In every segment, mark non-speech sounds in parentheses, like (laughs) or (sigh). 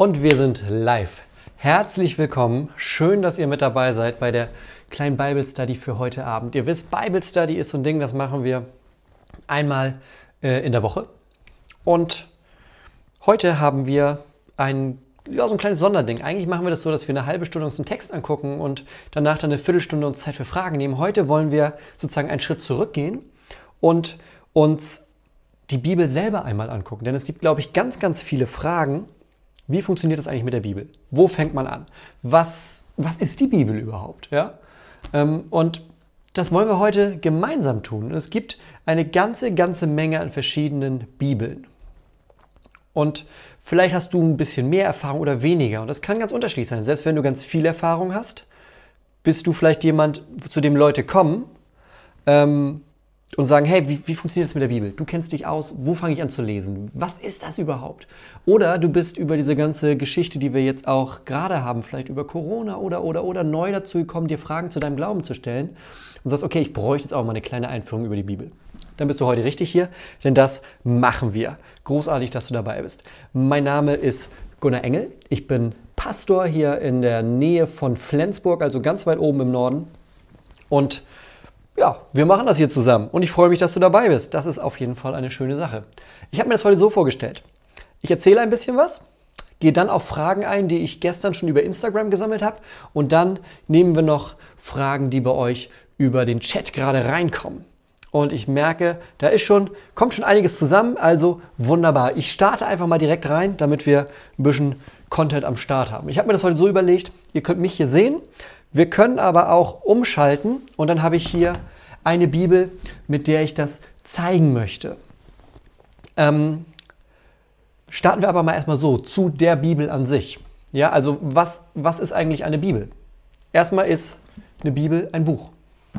Und wir sind live. Herzlich willkommen. Schön, dass ihr mit dabei seid bei der kleinen Bible Study für heute Abend. Ihr wisst, Bible Study ist so ein Ding, das machen wir einmal äh, in der Woche. Und heute haben wir ein, ja, so ein kleines Sonderding. Eigentlich machen wir das so, dass wir eine halbe Stunde uns einen Text angucken und danach dann eine Viertelstunde uns Zeit für Fragen nehmen. Heute wollen wir sozusagen einen Schritt zurückgehen und uns die Bibel selber einmal angucken. Denn es gibt, glaube ich, ganz, ganz viele Fragen, wie funktioniert das eigentlich mit der Bibel? Wo fängt man an? Was, was ist die Bibel überhaupt? Ja? Ähm, und das wollen wir heute gemeinsam tun. Es gibt eine ganze, ganze Menge an verschiedenen Bibeln. Und vielleicht hast du ein bisschen mehr Erfahrung oder weniger. Und das kann ganz unterschiedlich sein. Selbst wenn du ganz viel Erfahrung hast, bist du vielleicht jemand, zu dem Leute kommen, ähm, und sagen, hey, wie, wie funktioniert das mit der Bibel? Du kennst dich aus, wo fange ich an zu lesen? Was ist das überhaupt? Oder du bist über diese ganze Geschichte, die wir jetzt auch gerade haben, vielleicht über Corona oder, oder, oder neu dazu gekommen, dir Fragen zu deinem Glauben zu stellen und sagst, okay, ich bräuchte jetzt auch mal eine kleine Einführung über die Bibel. Dann bist du heute richtig hier, denn das machen wir. Großartig, dass du dabei bist. Mein Name ist Gunnar Engel. Ich bin Pastor hier in der Nähe von Flensburg, also ganz weit oben im Norden. Und ja, wir machen das hier zusammen und ich freue mich, dass du dabei bist. Das ist auf jeden Fall eine schöne Sache. Ich habe mir das heute so vorgestellt. Ich erzähle ein bisschen was, gehe dann auf Fragen ein, die ich gestern schon über Instagram gesammelt habe und dann nehmen wir noch Fragen, die bei euch über den Chat gerade reinkommen. Und ich merke, da ist schon, kommt schon einiges zusammen, also wunderbar. Ich starte einfach mal direkt rein, damit wir ein bisschen Content am Start haben. Ich habe mir das heute so überlegt, ihr könnt mich hier sehen wir können aber auch umschalten und dann habe ich hier eine Bibel, mit der ich das zeigen möchte. Ähm, starten wir aber mal erstmal so zu der Bibel an sich. Ja, also was, was ist eigentlich eine Bibel? Erstmal ist eine Bibel ein Buch.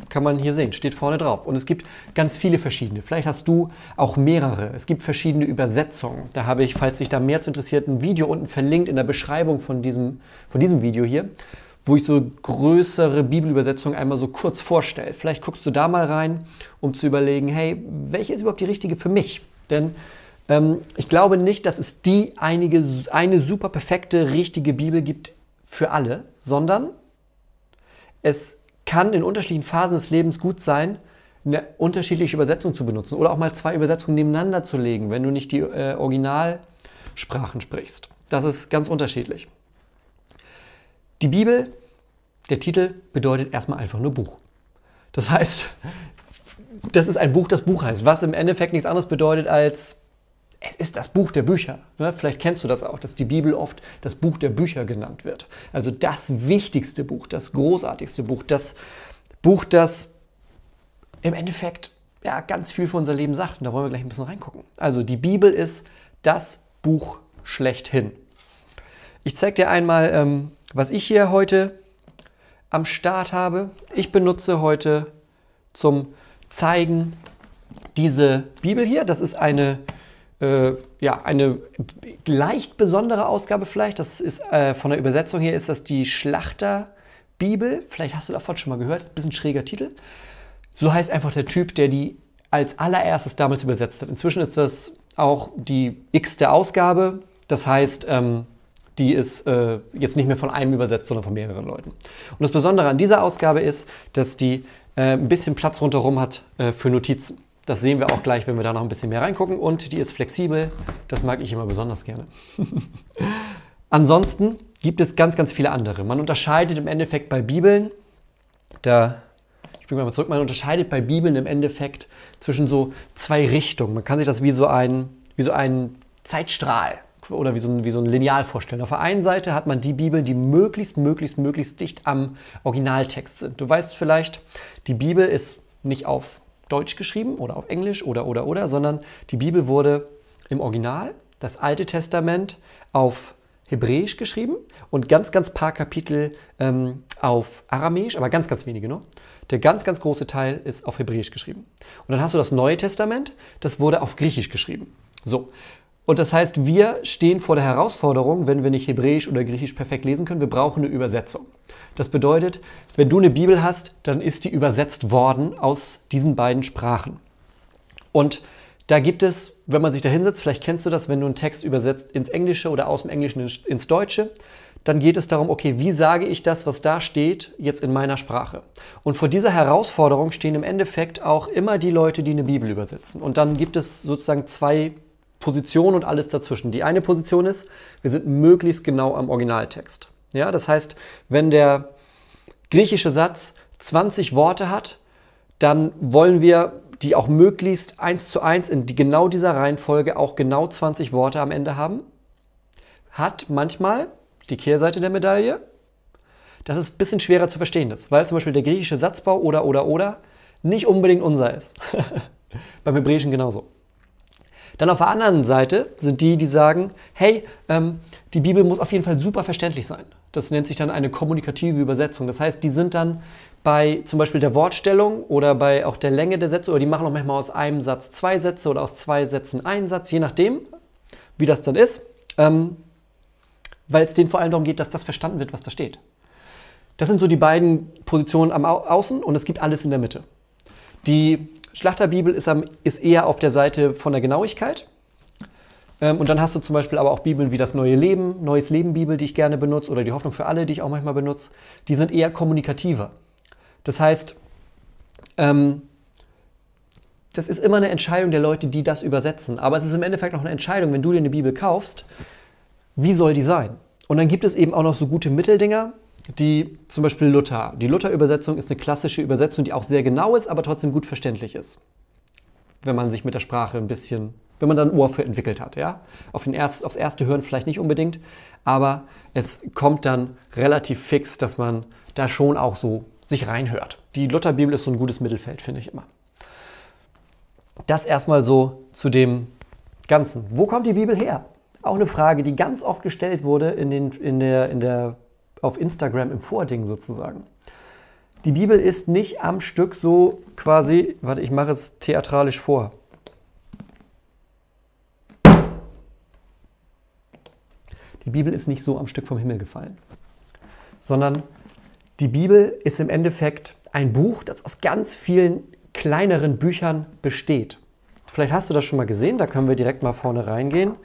Kann man hier sehen, steht vorne drauf. Und es gibt ganz viele verschiedene. Vielleicht hast du auch mehrere. Es gibt verschiedene Übersetzungen. Da habe ich, falls dich da mehr zu interessiert, ein Video unten verlinkt in der Beschreibung von diesem, von diesem Video hier wo ich so größere Bibelübersetzungen einmal so kurz vorstelle. Vielleicht guckst du da mal rein, um zu überlegen, hey, welche ist überhaupt die richtige für mich? Denn ähm, ich glaube nicht, dass es die einige, eine super perfekte, richtige Bibel gibt für alle, sondern es kann in unterschiedlichen Phasen des Lebens gut sein, eine unterschiedliche Übersetzung zu benutzen oder auch mal zwei Übersetzungen nebeneinander zu legen, wenn du nicht die äh, Originalsprachen sprichst. Das ist ganz unterschiedlich. Die Bibel, der Titel bedeutet erstmal einfach nur Buch. Das heißt, das ist ein Buch, das Buch heißt, was im Endeffekt nichts anderes bedeutet als es ist das Buch der Bücher. Ne? Vielleicht kennst du das auch, dass die Bibel oft das Buch der Bücher genannt wird. Also das wichtigste Buch, das großartigste Buch, das Buch, das im Endeffekt ja, ganz viel für unser Leben sagt. Und da wollen wir gleich ein bisschen reingucken. Also die Bibel ist das Buch schlechthin. Ich zeige dir einmal ähm, was ich hier heute am Start habe. Ich benutze heute zum Zeigen diese Bibel hier. Das ist eine, äh, ja, eine leicht besondere Ausgabe vielleicht. Das ist äh, von der Übersetzung her ist das die Schlachterbibel. Vielleicht hast du davon schon mal gehört. Ein bisschen schräger Titel. So heißt einfach der Typ, der die als allererstes damals übersetzt hat. Inzwischen ist das auch die x-te Ausgabe. Das heißt, ähm, die ist äh, jetzt nicht mehr von einem übersetzt, sondern von mehreren Leuten. Und das Besondere an dieser Ausgabe ist, dass die äh, ein bisschen Platz rundherum hat äh, für Notizen. Das sehen wir auch gleich, wenn wir da noch ein bisschen mehr reingucken. Und die ist flexibel. Das mag ich immer besonders gerne. (laughs) Ansonsten gibt es ganz, ganz viele andere. Man unterscheidet im Endeffekt bei Bibeln, da springen wir mal zurück, man unterscheidet bei Bibeln im Endeffekt zwischen so zwei Richtungen. Man kann sich das wie so ein, wie so ein Zeitstrahl oder wie so, ein, wie so ein Lineal vorstellen. Auf der einen Seite hat man die Bibeln, die möglichst, möglichst, möglichst dicht am Originaltext sind. Du weißt vielleicht, die Bibel ist nicht auf Deutsch geschrieben oder auf Englisch oder, oder, oder, sondern die Bibel wurde im Original, das Alte Testament, auf Hebräisch geschrieben und ganz, ganz paar Kapitel ähm, auf Aramäisch, aber ganz, ganz wenige nur. Der ganz, ganz große Teil ist auf Hebräisch geschrieben. Und dann hast du das Neue Testament, das wurde auf Griechisch geschrieben. So. Und das heißt, wir stehen vor der Herausforderung, wenn wir nicht Hebräisch oder Griechisch perfekt lesen können, wir brauchen eine Übersetzung. Das bedeutet, wenn du eine Bibel hast, dann ist die übersetzt worden aus diesen beiden Sprachen. Und da gibt es, wenn man sich da hinsetzt, vielleicht kennst du das, wenn du einen Text übersetzt ins Englische oder aus dem Englischen ins Deutsche, dann geht es darum, okay, wie sage ich das, was da steht, jetzt in meiner Sprache? Und vor dieser Herausforderung stehen im Endeffekt auch immer die Leute, die eine Bibel übersetzen. Und dann gibt es sozusagen zwei Positionen und alles dazwischen. Die eine Position ist, wir sind möglichst genau am Originaltext. Ja, das heißt, wenn der griechische Satz 20 Worte hat, dann wollen wir die auch möglichst eins zu eins in die, genau dieser Reihenfolge auch genau 20 Worte am Ende haben. Hat manchmal die Kehrseite der Medaille, dass es ein bisschen schwerer zu verstehen ist, weil zum Beispiel der griechische Satzbau oder oder oder nicht unbedingt unser ist. (laughs) Beim Hebräischen genauso. Dann auf der anderen Seite sind die, die sagen, hey, ähm, die Bibel muss auf jeden Fall super verständlich sein. Das nennt sich dann eine kommunikative Übersetzung. Das heißt, die sind dann bei zum Beispiel der Wortstellung oder bei auch der Länge der Sätze oder die machen auch manchmal aus einem Satz zwei Sätze oder aus zwei Sätzen einen Satz, je nachdem, wie das dann ist, ähm, weil es denen vor allem darum geht, dass das verstanden wird, was da steht. Das sind so die beiden Positionen am Au Außen und es gibt alles in der Mitte. Die Schlachterbibel ist, am, ist eher auf der Seite von der Genauigkeit. Ähm, und dann hast du zum Beispiel aber auch Bibeln wie das Neue Leben, Neues Leben Bibel, die ich gerne benutze, oder die Hoffnung für alle, die ich auch manchmal benutze. Die sind eher kommunikativer. Das heißt, ähm, das ist immer eine Entscheidung der Leute, die das übersetzen. Aber es ist im Endeffekt auch eine Entscheidung, wenn du dir eine Bibel kaufst, wie soll die sein? Und dann gibt es eben auch noch so gute Mitteldinger, die zum Beispiel Luther. Die Luther-Übersetzung ist eine klassische Übersetzung, die auch sehr genau ist, aber trotzdem gut verständlich ist. Wenn man sich mit der Sprache ein bisschen, wenn man da ein Ohr für entwickelt hat. Ja? Auf den erst, aufs erste Hören vielleicht nicht unbedingt, aber es kommt dann relativ fix, dass man da schon auch so sich reinhört. Die Lutherbibel ist so ein gutes Mittelfeld, finde ich immer. Das erstmal so zu dem Ganzen. Wo kommt die Bibel her? Auch eine Frage, die ganz oft gestellt wurde in, den, in, der, in der auf Instagram im Vording sozusagen. Die Bibel ist nicht am Stück so quasi, warte, ich mache es theatralisch vor. Die Bibel ist nicht so am Stück vom Himmel gefallen, sondern die Bibel ist im Endeffekt ein Buch, das aus ganz vielen kleineren Büchern besteht. Vielleicht hast du das schon mal gesehen, da können wir direkt mal vorne reingehen,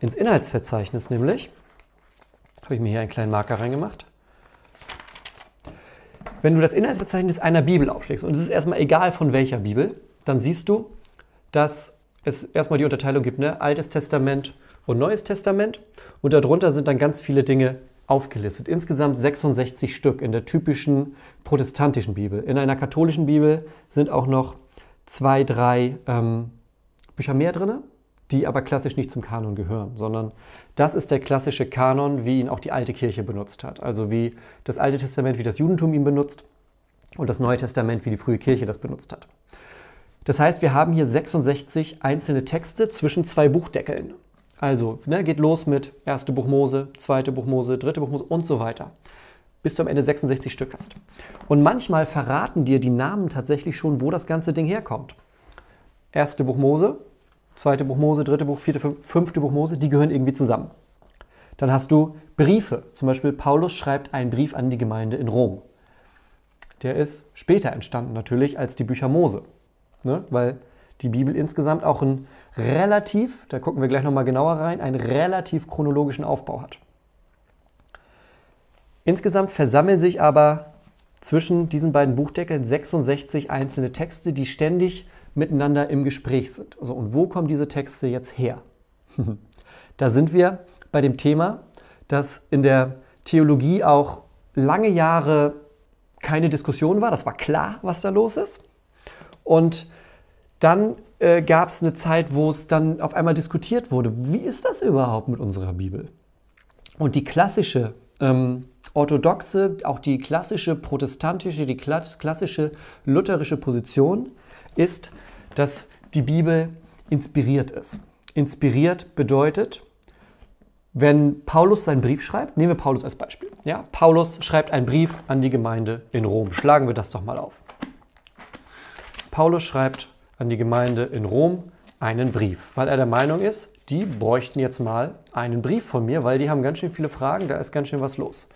ins Inhaltsverzeichnis nämlich. Habe ich mir hier einen kleinen Marker reingemacht. Wenn du das Inhaltsverzeichnis einer Bibel aufschlägst, und es ist erstmal egal von welcher Bibel, dann siehst du, dass es erstmal die Unterteilung gibt, ne? Altes Testament und Neues Testament. Und darunter sind dann ganz viele Dinge aufgelistet. Insgesamt 66 Stück in der typischen protestantischen Bibel. In einer katholischen Bibel sind auch noch zwei, drei ähm, Bücher mehr drin die aber klassisch nicht zum Kanon gehören, sondern das ist der klassische Kanon, wie ihn auch die alte Kirche benutzt hat. Also wie das Alte Testament, wie das Judentum ihn benutzt und das Neue Testament, wie die frühe Kirche das benutzt hat. Das heißt, wir haben hier 66 einzelne Texte zwischen zwei Buchdeckeln. Also ne, geht los mit 1. Buch Mose, 2. Buch Mose, 3. Buch Mose und so weiter. Bis du am Ende 66 Stück hast. Und manchmal verraten dir die Namen tatsächlich schon, wo das ganze Ding herkommt. 1. Buch Mose, zweite Buch Mose, dritte Buch, vierte, fünfte Buch Mose, die gehören irgendwie zusammen. Dann hast du Briefe. Zum Beispiel Paulus schreibt einen Brief an die Gemeinde in Rom. Der ist später entstanden natürlich als die Bücher Mose. Ne? Weil die Bibel insgesamt auch einen relativ, da gucken wir gleich nochmal genauer rein, einen relativ chronologischen Aufbau hat. Insgesamt versammeln sich aber zwischen diesen beiden Buchdeckeln 66 einzelne Texte, die ständig miteinander im Gespräch sind. Also, und wo kommen diese Texte jetzt her? (laughs) da sind wir bei dem Thema, das in der Theologie auch lange Jahre keine Diskussion war, das war klar, was da los ist. Und dann äh, gab es eine Zeit, wo es dann auf einmal diskutiert wurde, wie ist das überhaupt mit unserer Bibel? Und die klassische ähm, orthodoxe, auch die klassische protestantische, die klassische lutherische Position ist, dass die Bibel inspiriert ist. Inspiriert bedeutet, wenn Paulus seinen Brief schreibt, nehmen wir Paulus als Beispiel. Ja, Paulus schreibt einen Brief an die Gemeinde in Rom. Schlagen wir das doch mal auf. Paulus schreibt an die Gemeinde in Rom einen Brief, weil er der Meinung ist, die bräuchten jetzt mal einen Brief von mir, weil die haben ganz schön viele Fragen, da ist ganz schön was los.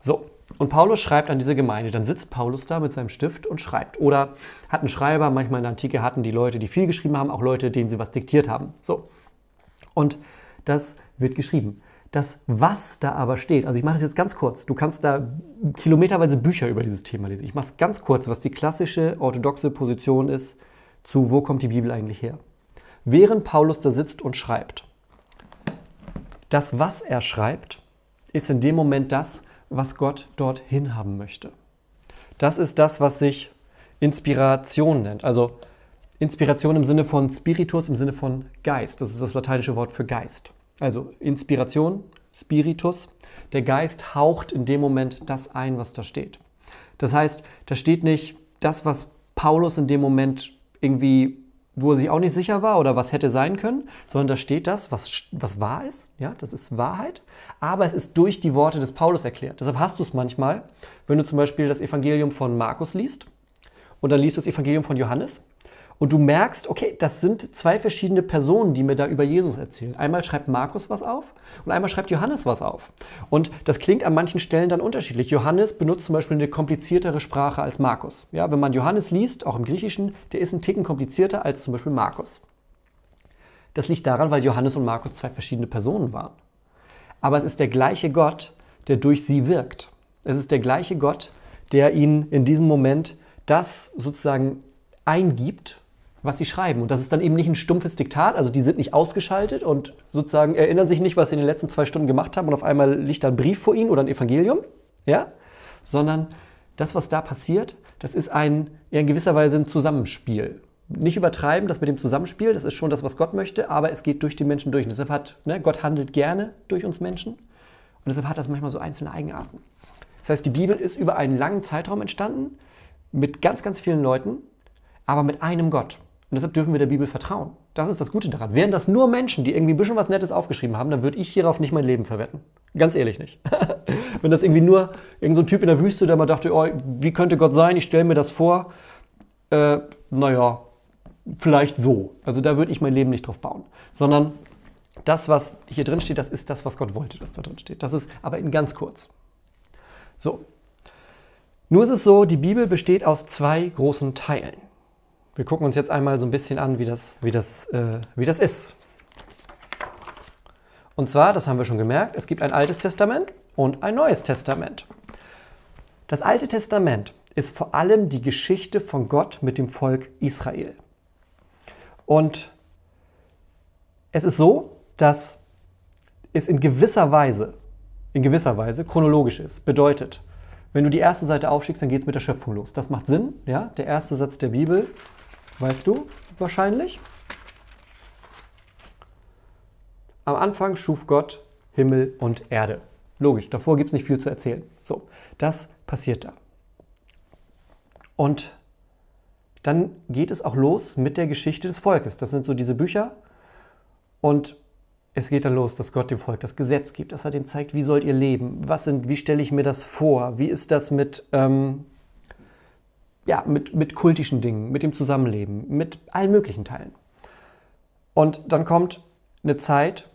So, und Paulus schreibt an diese Gemeinde. Dann sitzt Paulus da mit seinem Stift und schreibt. Oder hat einen Schreiber, manchmal in der Antike hatten die Leute, die viel geschrieben haben, auch Leute, denen sie was diktiert haben. So. Und das wird geschrieben. Das Was da aber steht, also ich mache es jetzt ganz kurz, du kannst da kilometerweise Bücher über dieses Thema lesen. Ich mache es ganz kurz, was die klassische orthodoxe Position ist zu, wo kommt die Bibel eigentlich her. Während Paulus da sitzt und schreibt, das, was er schreibt, ist in dem Moment das, was Gott dorthin haben möchte. Das ist das, was sich Inspiration nennt. Also Inspiration im Sinne von Spiritus, im Sinne von Geist. Das ist das lateinische Wort für Geist. Also Inspiration, Spiritus. Der Geist haucht in dem Moment das ein, was da steht. Das heißt, da steht nicht das, was Paulus in dem Moment irgendwie wo er sich auch nicht sicher war oder was hätte sein können, sondern da steht das, was, was wahr ist. Ja, das ist Wahrheit. Aber es ist durch die Worte des Paulus erklärt. Deshalb hast du es manchmal, wenn du zum Beispiel das Evangelium von Markus liest und dann liest du das Evangelium von Johannes und du merkst, okay, das sind zwei verschiedene Personen, die mir da über Jesus erzählen. Einmal schreibt Markus was auf und einmal schreibt Johannes was auf. Und das klingt an manchen Stellen dann unterschiedlich. Johannes benutzt zum Beispiel eine kompliziertere Sprache als Markus. Ja, wenn man Johannes liest, auch im Griechischen, der ist ein Ticken komplizierter als zum Beispiel Markus. Das liegt daran, weil Johannes und Markus zwei verschiedene Personen waren. Aber es ist der gleiche Gott, der durch sie wirkt. Es ist der gleiche Gott, der ihnen in diesem Moment das sozusagen eingibt, was sie schreiben. Und das ist dann eben nicht ein stumpfes Diktat, also die sind nicht ausgeschaltet und sozusagen erinnern sich nicht, was sie in den letzten zwei Stunden gemacht haben und auf einmal liegt da ein Brief vor ihnen oder ein Evangelium, ja? sondern das, was da passiert, das ist ein, ja, in gewisser Weise ein Zusammenspiel. Nicht übertreiben, das mit dem Zusammenspiel, das ist schon das, was Gott möchte, aber es geht durch die Menschen durch. Und deshalb hat, ne, Gott handelt gerne durch uns Menschen und deshalb hat das manchmal so einzelne Eigenarten. Das heißt, die Bibel ist über einen langen Zeitraum entstanden, mit ganz, ganz vielen Leuten, aber mit einem Gott. Und deshalb dürfen wir der Bibel vertrauen. Das ist das Gute daran. Wären das nur Menschen, die irgendwie ein bisschen was Nettes aufgeschrieben haben, dann würde ich hierauf nicht mein Leben verwetten. Ganz ehrlich nicht. (laughs) Wenn das irgendwie nur irgendein so Typ in der Wüste, der mal dachte, oh, wie könnte Gott sein, ich stelle mir das vor, äh, naja, vielleicht so. Also da würde ich mein Leben nicht drauf bauen. Sondern das, was hier drin steht, das ist das, was Gott wollte, dass da drin steht. Das ist aber in ganz kurz. So. Nur ist es so, die Bibel besteht aus zwei großen Teilen. Wir gucken uns jetzt einmal so ein bisschen an, wie das, wie das, äh, wie das ist. Und zwar, das haben wir schon gemerkt, es gibt ein altes Testament und ein neues Testament. Das alte Testament ist vor allem die Geschichte von Gott mit dem Volk Israel. Und es ist so, dass es in gewisser Weise, in gewisser Weise chronologisch ist. Bedeutet, wenn du die erste Seite aufschickst, dann geht es mit der Schöpfung los. Das macht Sinn, ja? Der erste Satz der Bibel weißt du wahrscheinlich. Am Anfang schuf Gott Himmel und Erde. Logisch, davor gibt es nicht viel zu erzählen. So, das passiert da. Und dann geht es auch los mit der Geschichte des Volkes. Das sind so diese Bücher. Und es geht dann los, dass Gott dem Volk das Gesetz gibt, dass er denen zeigt, wie sollt ihr leben, was sind, wie stelle ich mir das vor, wie ist das mit ähm, mit, mit kultischen Dingen, mit dem Zusammenleben, mit allen möglichen Teilen. Und dann kommt eine Zeit,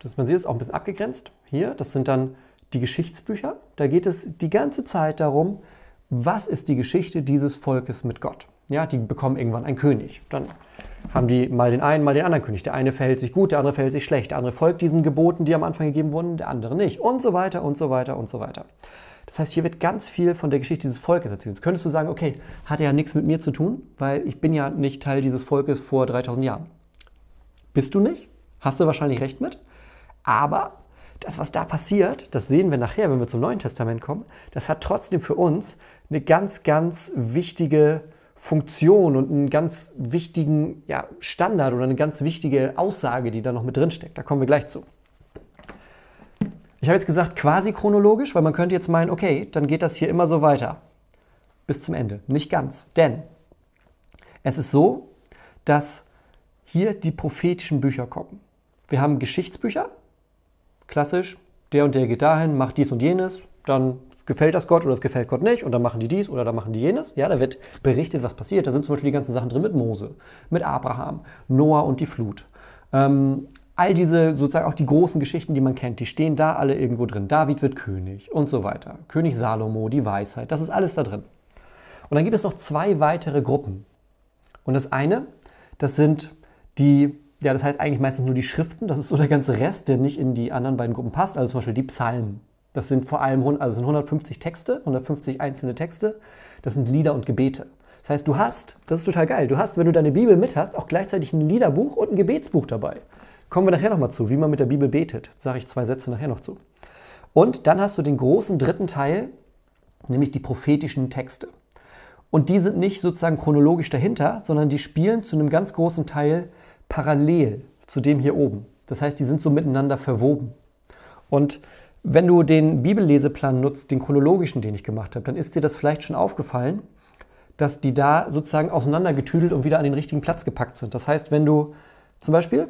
das, man sieht es auch ein bisschen abgegrenzt hier, das sind dann die Geschichtsbücher. Da geht es die ganze Zeit darum, was ist die Geschichte dieses Volkes mit Gott. Ja, die bekommen irgendwann einen König. Dann haben die mal den einen, mal den anderen König. Der eine verhält sich gut, der andere verhält sich schlecht. Der andere folgt diesen Geboten, die am Anfang gegeben wurden, der andere nicht. Und so weiter und so weiter und so weiter. Das heißt, hier wird ganz viel von der Geschichte dieses Volkes erzählt. Jetzt könntest du sagen, okay, hat ja nichts mit mir zu tun, weil ich bin ja nicht Teil dieses Volkes vor 3000 Jahren. Bist du nicht? Hast du wahrscheinlich recht mit. Aber das, was da passiert, das sehen wir nachher, wenn wir zum Neuen Testament kommen, das hat trotzdem für uns eine ganz, ganz wichtige Funktion und einen ganz wichtigen ja, Standard oder eine ganz wichtige Aussage, die da noch mit drin steckt. Da kommen wir gleich zu. Ich habe jetzt gesagt quasi chronologisch, weil man könnte jetzt meinen, okay, dann geht das hier immer so weiter bis zum Ende. Nicht ganz, denn es ist so, dass hier die prophetischen Bücher kommen. Wir haben Geschichtsbücher, klassisch, der und der geht dahin, macht dies und jenes, dann gefällt das Gott oder es gefällt Gott nicht und dann machen die dies oder dann machen die jenes. Ja, da wird berichtet, was passiert. Da sind zum Beispiel die ganzen Sachen drin mit Mose, mit Abraham, Noah und die Flut. Ähm, all diese, sozusagen auch die großen Geschichten, die man kennt, die stehen da alle irgendwo drin. David wird König und so weiter. König Salomo, die Weisheit, das ist alles da drin. Und dann gibt es noch zwei weitere Gruppen. Und das eine, das sind die, ja, das heißt eigentlich meistens nur die Schriften. Das ist so der ganze Rest, der nicht in die anderen beiden Gruppen passt. Also zum Beispiel die Psalmen. Das sind vor allem also sind 150 Texte, 150 einzelne Texte. Das sind Lieder und Gebete. Das heißt, du hast, das ist total geil, du hast, wenn du deine Bibel mit hast, auch gleichzeitig ein Liederbuch und ein Gebetsbuch dabei. Kommen wir nachher nochmal zu, wie man mit der Bibel betet. Sage ich zwei Sätze nachher noch zu. Und dann hast du den großen dritten Teil, nämlich die prophetischen Texte. Und die sind nicht sozusagen chronologisch dahinter, sondern die spielen zu einem ganz großen Teil parallel zu dem hier oben. Das heißt, die sind so miteinander verwoben. Und wenn du den Bibelleseplan nutzt, den chronologischen, den ich gemacht habe, dann ist dir das vielleicht schon aufgefallen, dass die da sozusagen auseinandergetüdelt und wieder an den richtigen Platz gepackt sind. Das heißt, wenn du zum Beispiel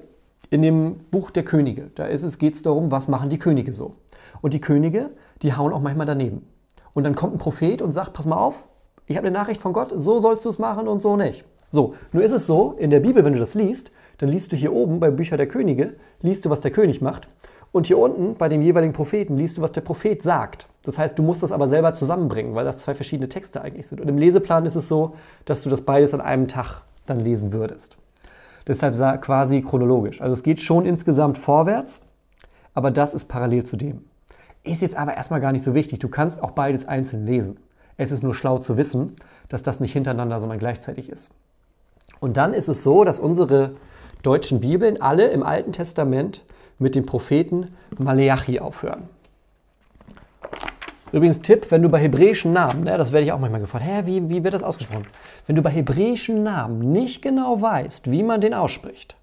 in dem Buch der Könige, da geht es darum, was machen die Könige so. Und die Könige, die hauen auch manchmal daneben. Und dann kommt ein Prophet und sagt, pass mal auf, ich habe eine Nachricht von Gott, so sollst du es machen und so nicht. So, nur ist es so, in der Bibel, wenn du das liest, dann liest du hier oben bei Bücher der Könige, liest du, was der König macht. Und hier unten bei dem jeweiligen Propheten liest du, was der Prophet sagt. Das heißt, du musst das aber selber zusammenbringen, weil das zwei verschiedene Texte eigentlich sind. Und im Leseplan ist es so, dass du das beides an einem Tag dann lesen würdest. Deshalb quasi chronologisch. Also es geht schon insgesamt vorwärts, aber das ist parallel zu dem. Ist jetzt aber erstmal gar nicht so wichtig. Du kannst auch beides einzeln lesen. Es ist nur schlau zu wissen, dass das nicht hintereinander, sondern gleichzeitig ist. Und dann ist es so, dass unsere deutschen Bibeln alle im Alten Testament mit dem Propheten Maleachi aufhören. Übrigens Tipp, wenn du bei hebräischen Namen, ne, das werde ich auch manchmal gefragt, hä, wie, wie wird das ausgesprochen? Wenn du bei hebräischen Namen nicht genau weißt, wie man den ausspricht,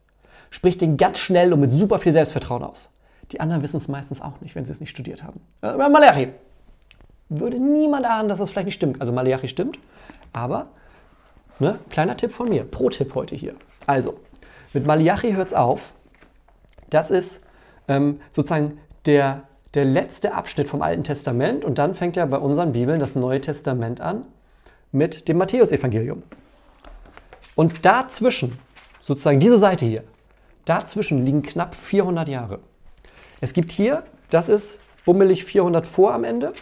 sprich den ganz schnell und mit super viel Selbstvertrauen aus. Die anderen wissen es meistens auch nicht, wenn sie es nicht studiert haben. Äh, Maleachi, würde niemand ahnen, dass das vielleicht nicht stimmt. Also Maleachi stimmt, aber ne, kleiner Tipp von mir, Pro-Tipp heute hier. Also, mit Malachi hört es auf. Das ist ähm, sozusagen der, der letzte Abschnitt vom Alten Testament und dann fängt ja bei unseren Bibeln das Neue Testament an mit dem Matthäusevangelium. Und dazwischen, sozusagen diese Seite hier, dazwischen liegen knapp 400 Jahre. Es gibt hier, das ist bummelig 400 vor am Ende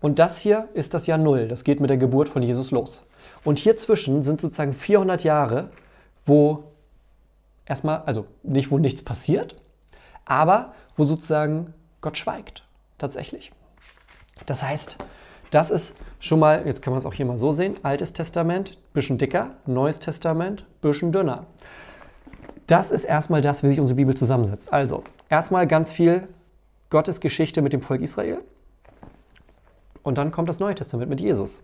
und das hier ist das Jahr Null. Das geht mit der Geburt von Jesus los. Und hier zwischen sind sozusagen 400 Jahre, wo erstmal, also nicht, wo nichts passiert, aber wo sozusagen Gott schweigt. Tatsächlich. Das heißt, das ist schon mal, jetzt kann man es auch hier mal so sehen, Altes Testament, bisschen dicker, Neues Testament, bisschen dünner. Das ist erstmal das, wie sich unsere Bibel zusammensetzt. Also, erstmal ganz viel Gottes Geschichte mit dem Volk Israel. Und dann kommt das Neue Testament mit Jesus.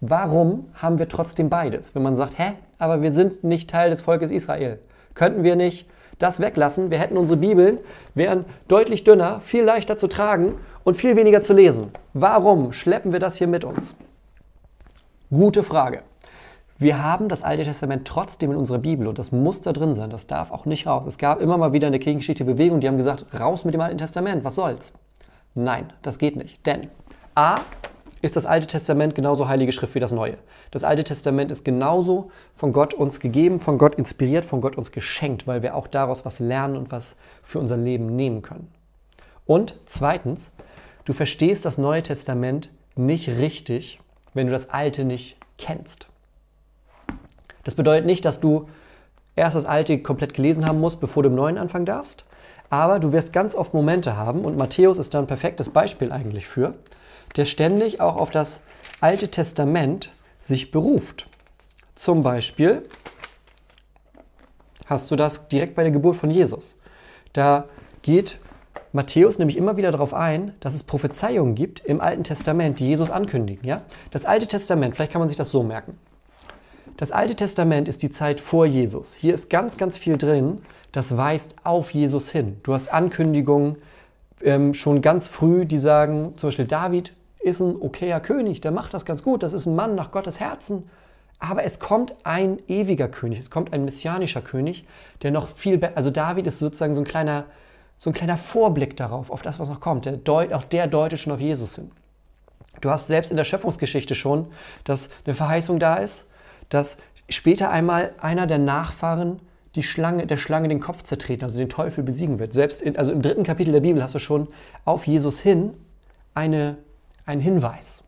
Warum haben wir trotzdem beides? Wenn man sagt, hä, aber wir sind nicht Teil des Volkes Israel. Könnten wir nicht das weglassen? Wir hätten unsere Bibeln, wären deutlich dünner, viel leichter zu tragen und viel weniger zu lesen. Warum schleppen wir das hier mit uns? Gute Frage. Wir haben das Alte Testament trotzdem in unserer Bibel und das muss da drin sein, das darf auch nicht raus. Es gab immer mal wieder in der Kirchengeschichte Bewegung, die haben gesagt, raus mit dem Alten Testament, was soll's? Nein, das geht nicht, denn A ist das Alte Testament genauso heilige Schrift wie das Neue. Das Alte Testament ist genauso von Gott uns gegeben, von Gott inspiriert, von Gott uns geschenkt, weil wir auch daraus was lernen und was für unser Leben nehmen können. Und zweitens, du verstehst das Neue Testament nicht richtig, wenn du das Alte nicht kennst. Das bedeutet nicht, dass du erst das Alte komplett gelesen haben musst, bevor du im Neuen anfangen darfst, aber du wirst ganz oft Momente haben und Matthäus ist da ein perfektes Beispiel eigentlich für, der ständig auch auf das Alte Testament sich beruft. Zum Beispiel hast du das direkt bei der Geburt von Jesus. Da geht Matthäus nämlich immer wieder darauf ein, dass es Prophezeiungen gibt im Alten Testament, die Jesus ankündigen. Ja? Das Alte Testament, vielleicht kann man sich das so merken. Das Alte Testament ist die Zeit vor Jesus. Hier ist ganz, ganz viel drin, das weist auf Jesus hin. Du hast Ankündigungen ähm, schon ganz früh, die sagen, zum Beispiel David ist ein okayer König, der macht das ganz gut, das ist ein Mann nach Gottes Herzen. Aber es kommt ein ewiger König, es kommt ein messianischer König, der noch viel besser, also David ist sozusagen so ein kleiner, so ein kleiner Vorblick darauf, auf das, was noch kommt. Der deut, auch der deutet schon auf Jesus hin. Du hast selbst in der Schöpfungsgeschichte schon, dass eine Verheißung da ist, dass später einmal einer der Nachfahren die Schlange, der Schlange den Kopf zertreten, also den Teufel besiegen wird. Selbst in, also im dritten Kapitel der Bibel hast du schon auf Jesus hin eine, einen Hinweis.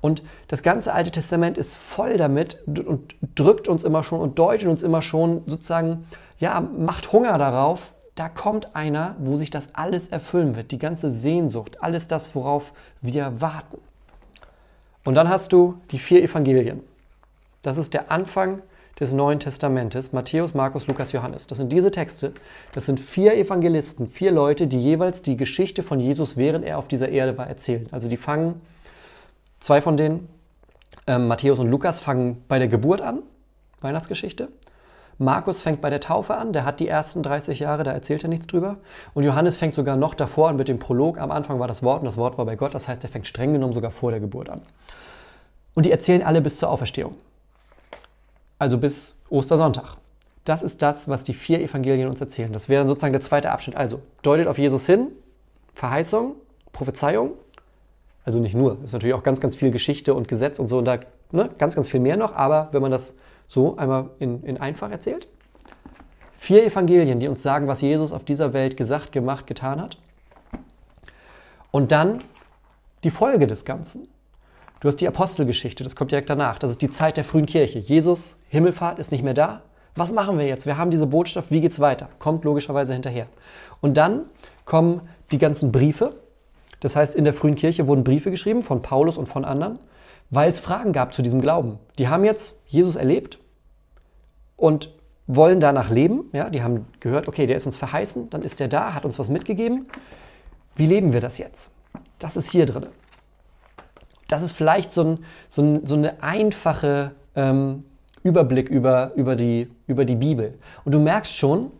Und das ganze Alte Testament ist voll damit und drückt uns immer schon und deutet uns immer schon sozusagen, ja, macht Hunger darauf, da kommt einer, wo sich das alles erfüllen wird, die ganze Sehnsucht, alles das, worauf wir warten. Und dann hast du die vier Evangelien. Das ist der Anfang des Neuen Testamentes, Matthäus, Markus, Lukas, Johannes. Das sind diese Texte. Das sind vier Evangelisten, vier Leute, die jeweils die Geschichte von Jesus, während er auf dieser Erde war, erzählen. Also die fangen, zwei von denen, äh, Matthäus und Lukas, fangen bei der Geburt an, Weihnachtsgeschichte. Markus fängt bei der Taufe an, der hat die ersten 30 Jahre, da erzählt er nichts drüber. Und Johannes fängt sogar noch davor an mit dem Prolog. Am Anfang war das Wort und das Wort war bei Gott, das heißt, er fängt streng genommen sogar vor der Geburt an. Und die erzählen alle bis zur Auferstehung also bis Ostersonntag. Das ist das, was die vier Evangelien uns erzählen. Das wäre dann sozusagen der zweite Abschnitt. Also deutet auf Jesus hin, Verheißung, Prophezeiung. Also nicht nur, ist natürlich auch ganz, ganz viel Geschichte und Gesetz und so und da ne, ganz, ganz viel mehr noch. Aber wenn man das so einmal in, in einfach erzählt. Vier Evangelien, die uns sagen, was Jesus auf dieser Welt gesagt, gemacht, getan hat. Und dann die Folge des Ganzen. Du hast die Apostelgeschichte, das kommt direkt danach. Das ist die Zeit der frühen Kirche. Jesus, Himmelfahrt, ist nicht mehr da. Was machen wir jetzt? Wir haben diese Botschaft, wie geht's weiter? Kommt logischerweise hinterher. Und dann kommen die ganzen Briefe. Das heißt, in der frühen Kirche wurden Briefe geschrieben von Paulus und von anderen, weil es Fragen gab zu diesem Glauben. Die haben jetzt Jesus erlebt und wollen danach leben. Ja, die haben gehört, okay, der ist uns verheißen, dann ist der da, hat uns was mitgegeben. Wie leben wir das jetzt? Das ist hier drin das ist vielleicht so, ein, so, ein, so eine einfache ähm, Überblick über, über, die, über die Bibel. Und du merkst schon,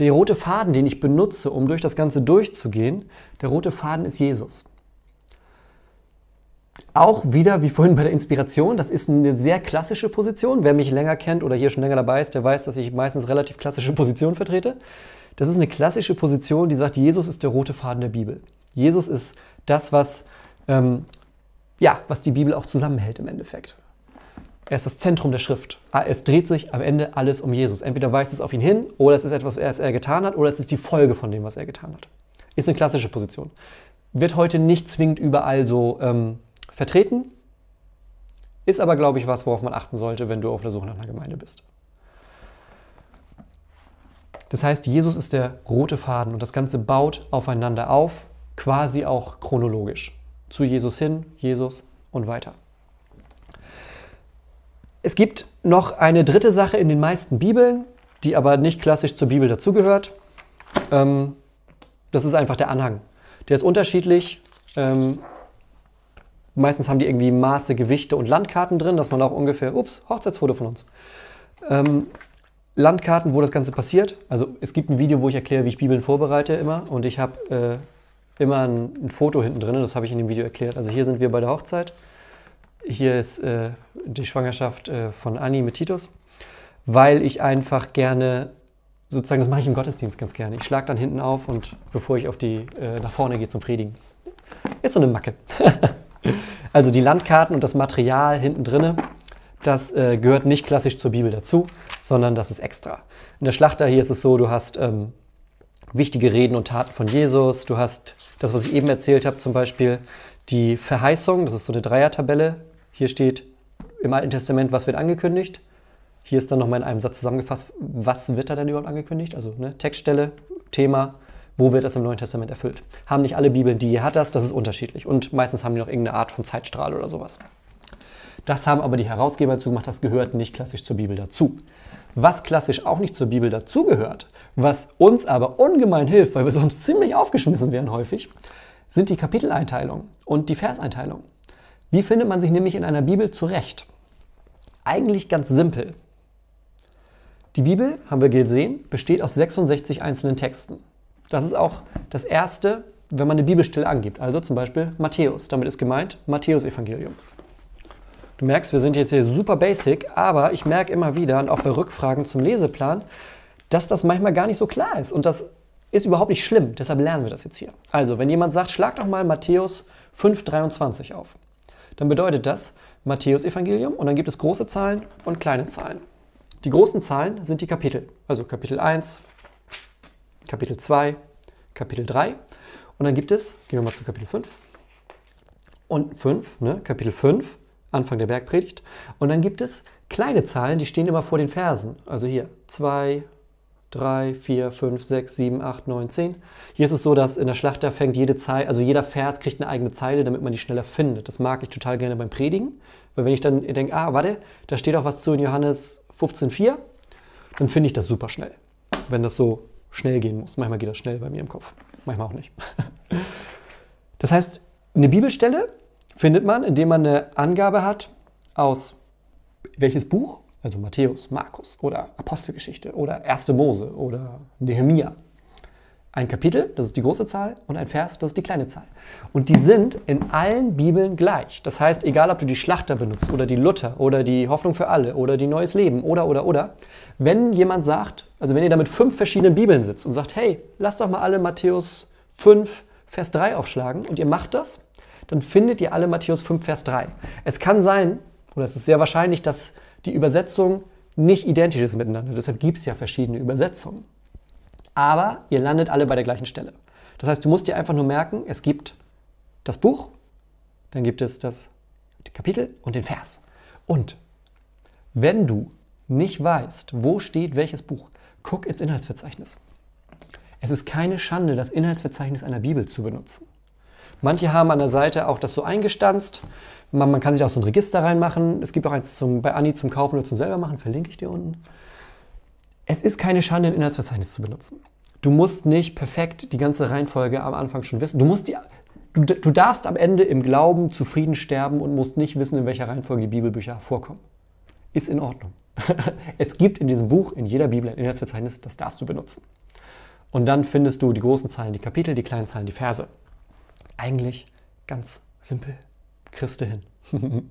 der rote Faden, den ich benutze, um durch das Ganze durchzugehen, der rote Faden ist Jesus. Auch wieder, wie vorhin bei der Inspiration, das ist eine sehr klassische Position. Wer mich länger kennt oder hier schon länger dabei ist, der weiß, dass ich meistens relativ klassische Positionen vertrete. Das ist eine klassische Position, die sagt, Jesus ist der rote Faden der Bibel. Jesus ist das, was ähm, ja, was die Bibel auch zusammenhält im Endeffekt. Er ist das Zentrum der Schrift. Ah, es dreht sich am Ende alles um Jesus. Entweder weist es auf ihn hin, oder es ist etwas, was er getan hat, oder es ist die Folge von dem, was er getan hat. Ist eine klassische Position. Wird heute nicht zwingend überall so ähm, vertreten, ist aber, glaube ich, was, worauf man achten sollte, wenn du auf der Suche nach einer Gemeinde bist. Das heißt, Jesus ist der rote Faden und das Ganze baut aufeinander auf, quasi auch chronologisch zu Jesus hin, Jesus und weiter. Es gibt noch eine dritte Sache in den meisten Bibeln, die aber nicht klassisch zur Bibel dazugehört. Ähm, das ist einfach der Anhang. Der ist unterschiedlich. Ähm, meistens haben die irgendwie Maße, Gewichte und Landkarten drin, dass man auch ungefähr, ups, Hochzeitsfoto von uns. Ähm, Landkarten, wo das Ganze passiert. Also es gibt ein Video, wo ich erkläre, wie ich Bibeln vorbereite immer. Und ich habe äh, immer ein, ein Foto hinten drin, das habe ich in dem Video erklärt. Also hier sind wir bei der Hochzeit. Hier ist äh, die Schwangerschaft äh, von Anni mit Titus, weil ich einfach gerne, sozusagen, das mache ich im Gottesdienst ganz gerne. Ich schlage dann hinten auf und bevor ich auf die, äh, nach vorne gehe zum Predigen. Ist so eine Macke. (laughs) also die Landkarten und das Material hinten drinne, das äh, gehört nicht klassisch zur Bibel dazu, sondern das ist extra. In der Schlachter hier ist es so, du hast ähm, wichtige Reden und Taten von Jesus. Du hast das, was ich eben erzählt habe, zum Beispiel die Verheißung, das ist so eine Dreiertabelle. Hier steht im Alten Testament, was wird angekündigt. Hier ist dann nochmal in einem Satz zusammengefasst, was wird da denn überhaupt angekündigt? Also ne, Textstelle, Thema, wo wird das im Neuen Testament erfüllt? Haben nicht alle Bibeln, die hat das, das ist unterschiedlich. Und meistens haben die noch irgendeine Art von Zeitstrahl oder sowas. Das haben aber die Herausgeber dazu gemacht, das gehört nicht klassisch zur Bibel dazu. Was klassisch auch nicht zur Bibel dazugehört, was uns aber ungemein hilft, weil wir sonst ziemlich aufgeschmissen wären häufig, sind die Kapiteleinteilungen und die Verseinteilungen. Wie findet man sich nämlich in einer Bibel zurecht? Eigentlich ganz simpel. Die Bibel, haben wir gesehen, besteht aus 66 einzelnen Texten. Das ist auch das erste, wenn man eine Bibelstelle angibt. Also zum Beispiel Matthäus. Damit ist gemeint Matthäus-Evangelium. Du merkst, wir sind jetzt hier super basic, aber ich merke immer wieder, und auch bei Rückfragen zum Leseplan, dass das manchmal gar nicht so klar ist. Und das ist überhaupt nicht schlimm. Deshalb lernen wir das jetzt hier. Also, wenn jemand sagt, schlag doch mal Matthäus 5,23 auf, dann bedeutet das Matthäus-Evangelium und dann gibt es große Zahlen und kleine Zahlen. Die großen Zahlen sind die Kapitel, also Kapitel 1, Kapitel 2, Kapitel 3. Und dann gibt es, gehen wir mal zu Kapitel 5. Und 5, ne, Kapitel 5, Anfang der Bergpredigt. Und dann gibt es kleine Zahlen, die stehen immer vor den Versen. Also hier 2, 3, 4, 5, 6, 7, 8, 9, 10. Hier ist es so, dass in der Schlachter fängt jede Zeile, also jeder Vers kriegt eine eigene Zeile, damit man die schneller findet. Das mag ich total gerne beim Predigen, weil wenn ich dann denke, ah, warte, da steht auch was zu in Johannes 15,4, dann finde ich das super schnell. Wenn das so schnell gehen muss. Manchmal geht das schnell bei mir im Kopf, manchmal auch nicht. (laughs) Das heißt, eine Bibelstelle findet man, indem man eine Angabe hat aus welches Buch, also Matthäus, Markus oder Apostelgeschichte oder 1. Mose oder Nehemia ein Kapitel, das ist die große Zahl, und ein Vers, das ist die kleine Zahl. Und die sind in allen Bibeln gleich. Das heißt, egal ob du die Schlachter benutzt oder die Luther oder die Hoffnung für alle oder die Neues Leben oder, oder, oder, wenn jemand sagt, also wenn ihr da mit fünf verschiedenen Bibeln sitzt und sagt, hey, lasst doch mal alle Matthäus 5, Vers 3 aufschlagen und ihr macht das, dann findet ihr alle Matthäus 5, Vers 3. Es kann sein, oder es ist sehr wahrscheinlich, dass die Übersetzung nicht identisch ist miteinander. Deshalb gibt es ja verschiedene Übersetzungen aber ihr landet alle bei der gleichen Stelle. Das heißt, du musst dir einfach nur merken, es gibt das Buch, dann gibt es das Kapitel und den Vers. Und wenn du nicht weißt, wo steht welches Buch, guck ins Inhaltsverzeichnis. Es ist keine Schande, das Inhaltsverzeichnis einer Bibel zu benutzen. Manche haben an der Seite auch das so eingestanzt. Man, man kann sich auch so ein Register reinmachen. Es gibt auch eins zum, bei Anni zum Kaufen oder zum selber machen, verlinke ich dir unten. Es ist keine Schande, ein Inhaltsverzeichnis zu benutzen. Du musst nicht perfekt die ganze Reihenfolge am Anfang schon wissen. Du, musst die, du, du darfst am Ende im Glauben zufrieden sterben und musst nicht wissen, in welcher Reihenfolge die Bibelbücher vorkommen. Ist in Ordnung. (laughs) es gibt in diesem Buch, in jeder Bibel ein Inhaltsverzeichnis, das darfst du benutzen. Und dann findest du die großen Zahlen, die Kapitel, die kleinen Zahlen, die Verse. Eigentlich ganz simpel. Christe hin. (laughs)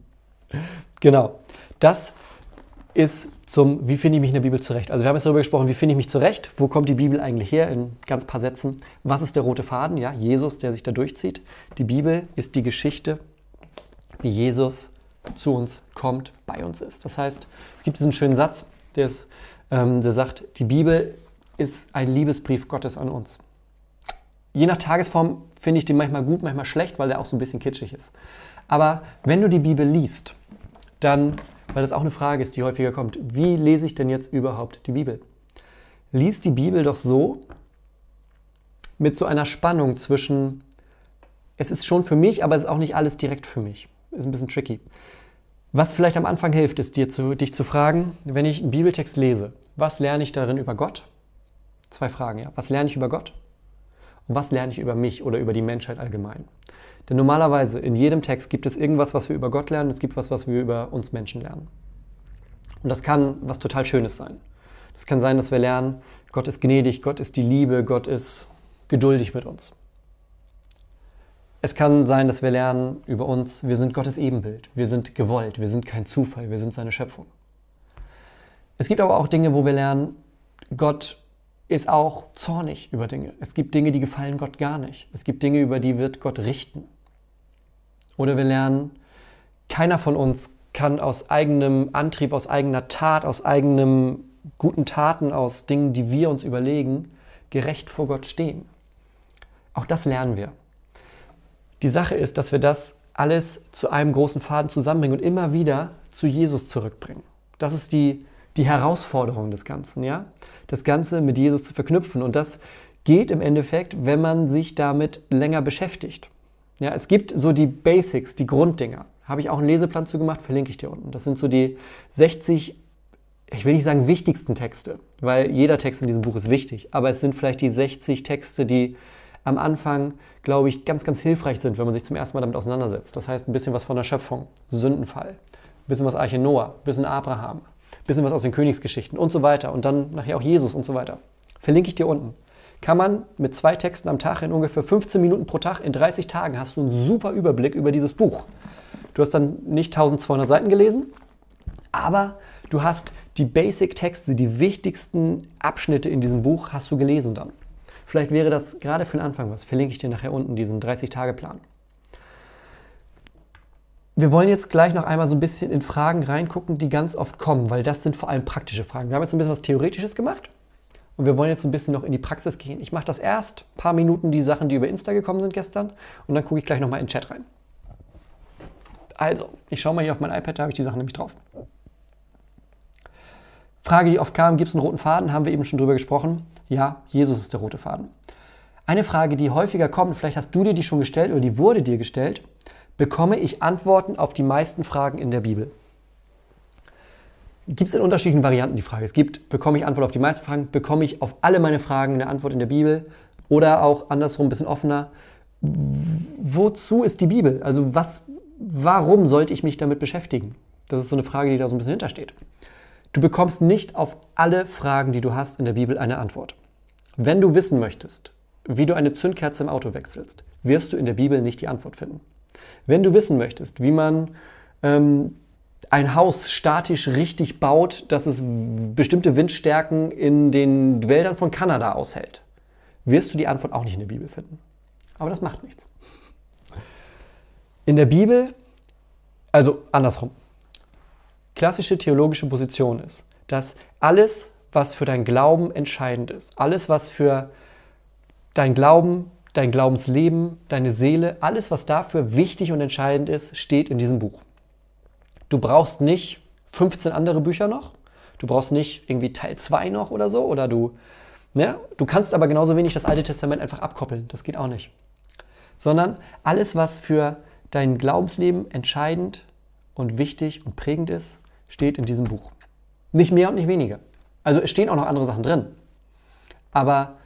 genau. Das ist zum, wie finde ich mich in der Bibel zurecht. Also wir haben jetzt darüber gesprochen, wie finde ich mich zurecht, wo kommt die Bibel eigentlich her, in ganz paar Sätzen. Was ist der rote Faden? Ja, Jesus, der sich da durchzieht. Die Bibel ist die Geschichte, wie Jesus zu uns kommt, bei uns ist. Das heißt, es gibt diesen schönen Satz, der, ist, ähm, der sagt, die Bibel ist ein Liebesbrief Gottes an uns. Je nach Tagesform finde ich den manchmal gut, manchmal schlecht, weil der auch so ein bisschen kitschig ist. Aber wenn du die Bibel liest, dann weil das auch eine Frage ist, die häufiger kommt. Wie lese ich denn jetzt überhaupt die Bibel? Lies die Bibel doch so mit so einer Spannung zwischen, es ist schon für mich, aber es ist auch nicht alles direkt für mich. Ist ein bisschen tricky. Was vielleicht am Anfang hilft, ist dir zu, dich zu fragen, wenn ich einen Bibeltext lese, was lerne ich darin über Gott? Zwei Fragen, ja. Was lerne ich über Gott? Was lerne ich über mich oder über die Menschheit allgemein? Denn normalerweise in jedem Text gibt es irgendwas, was wir über Gott lernen, es gibt was, was wir über uns Menschen lernen. Und das kann was total Schönes sein. Das kann sein, dass wir lernen, Gott ist gnädig, Gott ist die Liebe, Gott ist geduldig mit uns. Es kann sein, dass wir lernen über uns, wir sind Gottes Ebenbild, wir sind gewollt, wir sind kein Zufall, wir sind seine Schöpfung. Es gibt aber auch Dinge, wo wir lernen, Gott ist auch zornig über Dinge. Es gibt Dinge, die gefallen Gott gar nicht. Es gibt Dinge, über die wird Gott richten. Oder wir lernen, keiner von uns kann aus eigenem Antrieb, aus eigener Tat, aus eigenen guten Taten, aus Dingen, die wir uns überlegen, gerecht vor Gott stehen. Auch das lernen wir. Die Sache ist, dass wir das alles zu einem großen Faden zusammenbringen und immer wieder zu Jesus zurückbringen. Das ist die, die Herausforderung des Ganzen, ja? Das Ganze mit Jesus zu verknüpfen. Und das geht im Endeffekt, wenn man sich damit länger beschäftigt. Ja, es gibt so die Basics, die Grunddinger. Habe ich auch einen Leseplan zu gemacht, verlinke ich dir unten. Das sind so die 60, ich will nicht sagen wichtigsten Texte, weil jeder Text in diesem Buch ist wichtig, aber es sind vielleicht die 60 Texte, die am Anfang, glaube ich, ganz, ganz hilfreich sind, wenn man sich zum ersten Mal damit auseinandersetzt. Das heißt, ein bisschen was von der Schöpfung, Sündenfall, ein bisschen was Arche Noah, ein bisschen Abraham, bisschen was aus den Königsgeschichten und so weiter und dann nachher auch Jesus und so weiter. Verlinke ich dir unten kann man mit zwei Texten am Tag in ungefähr 15 Minuten pro Tag, in 30 Tagen hast du einen super Überblick über dieses Buch. Du hast dann nicht 1200 Seiten gelesen, aber du hast die Basic-Texte, die wichtigsten Abschnitte in diesem Buch hast du gelesen dann. Vielleicht wäre das gerade für den Anfang was. Verlinke ich dir nachher unten diesen 30-Tage-Plan. Wir wollen jetzt gleich noch einmal so ein bisschen in Fragen reingucken, die ganz oft kommen, weil das sind vor allem praktische Fragen. Wir haben jetzt ein bisschen was Theoretisches gemacht und wir wollen jetzt ein bisschen noch in die Praxis gehen. Ich mache das erst, ein paar Minuten die Sachen, die über Insta gekommen sind gestern. Und dann gucke ich gleich nochmal in den Chat rein. Also, ich schaue mal hier auf mein iPad, da habe ich die Sachen nämlich drauf. Frage, die oft kam, gibt es einen roten Faden? Haben wir eben schon drüber gesprochen. Ja, Jesus ist der rote Faden. Eine Frage, die häufiger kommt, vielleicht hast du dir die schon gestellt oder die wurde dir gestellt, bekomme ich Antworten auf die meisten Fragen in der Bibel? Gibt es in unterschiedlichen Varianten die Frage. Es gibt, bekomme ich Antwort auf die meisten Fragen, bekomme ich auf alle meine Fragen eine Antwort in der Bibel oder auch andersrum ein bisschen offener. Wozu ist die Bibel? Also was, warum sollte ich mich damit beschäftigen? Das ist so eine Frage, die da so ein bisschen hintersteht. Du bekommst nicht auf alle Fragen, die du hast in der Bibel, eine Antwort. Wenn du wissen möchtest, wie du eine Zündkerze im Auto wechselst, wirst du in der Bibel nicht die Antwort finden. Wenn du wissen möchtest, wie man ähm, ein Haus statisch richtig baut, dass es bestimmte Windstärken in den Wäldern von Kanada aushält, wirst du die Antwort auch nicht in der Bibel finden. Aber das macht nichts. In der Bibel, also andersrum, klassische theologische Position ist, dass alles, was für dein Glauben entscheidend ist, alles, was für dein Glauben, dein Glaubensleben, deine Seele, alles, was dafür wichtig und entscheidend ist, steht in diesem Buch. Du brauchst nicht 15 andere Bücher noch. Du brauchst nicht irgendwie Teil 2 noch oder so. Oder du, ne? du kannst aber genauso wenig das Alte Testament einfach abkoppeln. Das geht auch nicht. Sondern alles, was für dein Glaubensleben entscheidend und wichtig und prägend ist, steht in diesem Buch. Nicht mehr und nicht weniger. Also es stehen auch noch andere Sachen drin. Aber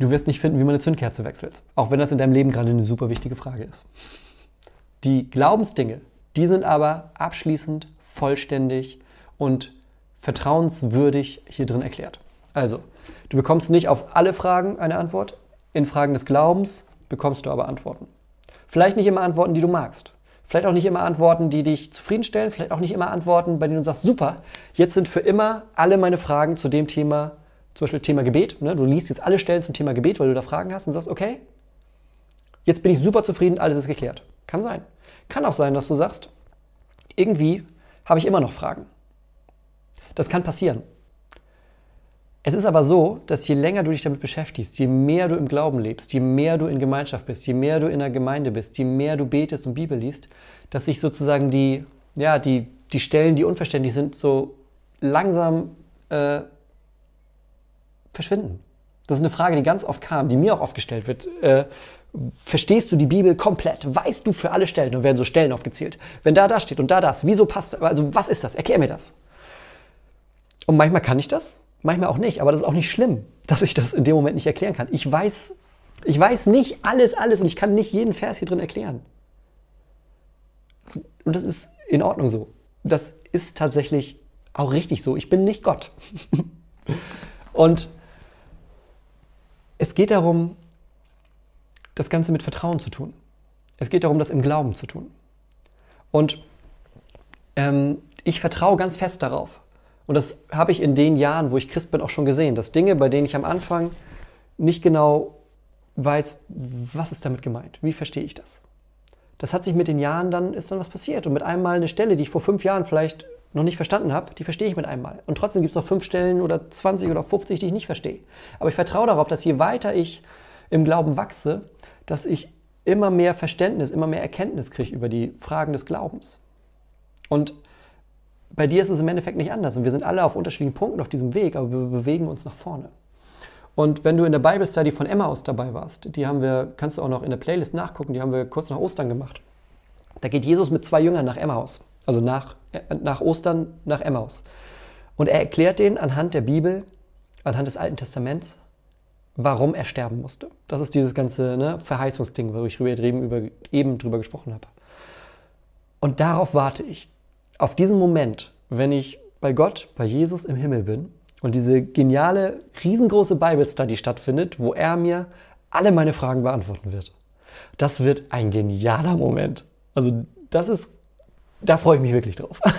du wirst nicht finden, wie man eine Zündkerze wechselt. Auch wenn das in deinem Leben gerade eine super wichtige Frage ist. Die Glaubensdinge, die sind aber abschließend, vollständig und vertrauenswürdig hier drin erklärt. Also, du bekommst nicht auf alle Fragen eine Antwort. In Fragen des Glaubens bekommst du aber Antworten. Vielleicht nicht immer Antworten, die du magst. Vielleicht auch nicht immer Antworten, die dich zufriedenstellen. Vielleicht auch nicht immer Antworten, bei denen du sagst, super, jetzt sind für immer alle meine Fragen zu dem Thema, zum Beispiel Thema Gebet. Ne? Du liest jetzt alle Stellen zum Thema Gebet, weil du da Fragen hast und sagst, okay, jetzt bin ich super zufrieden, alles ist geklärt. Kann sein. Kann auch sein, dass du sagst, irgendwie habe ich immer noch Fragen. Das kann passieren. Es ist aber so, dass je länger du dich damit beschäftigst, je mehr du im Glauben lebst, je mehr du in Gemeinschaft bist, je mehr du in der Gemeinde bist, je mehr du betest und Bibel liest, dass sich sozusagen die, ja, die, die Stellen, die unverständlich sind, so langsam äh, verschwinden. Das ist eine Frage, die ganz oft kam, die mir auch oft gestellt wird. Äh, verstehst du die Bibel komplett? Weißt du für alle Stellen? Und werden so Stellen aufgezählt. Wenn da das steht und da das, wieso passt, also was ist das? Erklär mir das. Und manchmal kann ich das, manchmal auch nicht. Aber das ist auch nicht schlimm, (laughs) dass ich das in dem Moment nicht erklären kann. Ich weiß, ich weiß nicht alles, alles und ich kann nicht jeden Vers hier drin erklären. Und das ist in Ordnung so. Das ist tatsächlich auch richtig so. Ich bin nicht Gott. (laughs) und es geht darum, das Ganze mit Vertrauen zu tun. Es geht darum, das im Glauben zu tun. Und ähm, ich vertraue ganz fest darauf. Und das habe ich in den Jahren, wo ich Christ bin, auch schon gesehen, dass Dinge, bei denen ich am Anfang nicht genau weiß, was ist damit gemeint, wie verstehe ich das. Das hat sich mit den Jahren dann, ist dann was passiert. Und mit einmal eine Stelle, die ich vor fünf Jahren vielleicht noch nicht verstanden habe, die verstehe ich mit einmal. Und trotzdem gibt es noch fünf Stellen oder 20 oder 50, die ich nicht verstehe. Aber ich vertraue darauf, dass je weiter ich im Glauben wachse, dass ich immer mehr Verständnis, immer mehr Erkenntnis kriege über die Fragen des Glaubens. Und bei dir ist es im Endeffekt nicht anders. Und wir sind alle auf unterschiedlichen Punkten auf diesem Weg, aber wir bewegen uns nach vorne. Und wenn du in der Bible Study von Emma aus dabei warst, die haben wir, kannst du auch noch in der Playlist nachgucken, die haben wir kurz nach Ostern gemacht. Da geht Jesus mit zwei Jüngern nach Emmaus, also nach, nach Ostern nach Emmaus. Und er erklärt denen anhand der Bibel, anhand des Alten Testaments, warum er sterben musste. Das ist dieses ganze ne, Verheißungsding, wo ich eben, über, eben drüber gesprochen habe. Und darauf warte ich. Auf diesen Moment, wenn ich bei Gott, bei Jesus im Himmel bin und diese geniale, riesengroße Bible Study stattfindet, wo er mir alle meine Fragen beantworten wird. Das wird ein genialer Moment. Also das ist, da freue ich mich wirklich drauf. (laughs)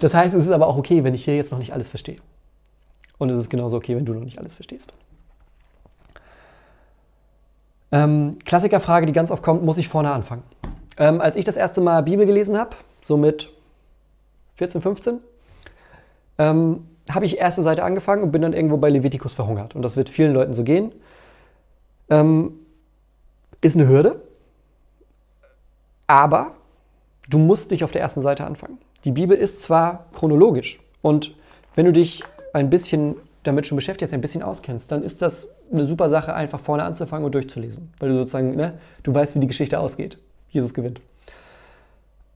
Das heißt, es ist aber auch okay, wenn ich hier jetzt noch nicht alles verstehe. Und es ist genauso okay, wenn du noch nicht alles verstehst. Ähm, Klassikerfrage, die ganz oft kommt, muss ich vorne anfangen? Ähm, als ich das erste Mal Bibel gelesen habe, so mit 14, 15, ähm, habe ich erste Seite angefangen und bin dann irgendwo bei Levitikus verhungert. Und das wird vielen Leuten so gehen. Ähm, ist eine Hürde, aber du musst nicht auf der ersten Seite anfangen. Die Bibel ist zwar chronologisch und wenn du dich ein bisschen damit schon beschäftigst, ein bisschen auskennst, dann ist das eine super Sache, einfach vorne anzufangen und durchzulesen. Weil du sozusagen, ne, du weißt, wie die Geschichte ausgeht. Jesus gewinnt.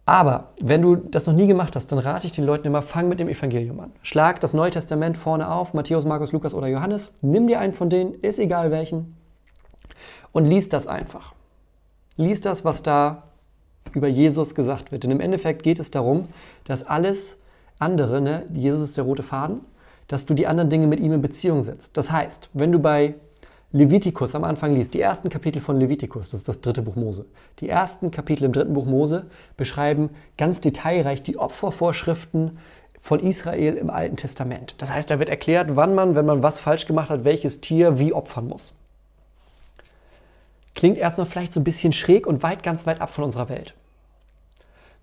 Aber wenn du das noch nie gemacht hast, dann rate ich den Leuten immer, fang mit dem Evangelium an. Schlag das Neue Testament vorne auf, Matthäus, Markus, Lukas oder Johannes. Nimm dir einen von denen, ist egal welchen, und lies das einfach. Lies das, was da über Jesus gesagt wird. Denn im Endeffekt geht es darum, dass alles andere, ne, Jesus ist der rote Faden, dass du die anderen Dinge mit ihm in Beziehung setzt. Das heißt, wenn du bei Levitikus am Anfang liest, die ersten Kapitel von Levitikus, das ist das dritte Buch Mose, die ersten Kapitel im dritten Buch Mose beschreiben ganz detailreich die Opfervorschriften von Israel im Alten Testament. Das heißt, da wird erklärt, wann man, wenn man was falsch gemacht hat, welches Tier wie opfern muss. Klingt erstmal vielleicht so ein bisschen schräg und weit, ganz weit ab von unserer Welt.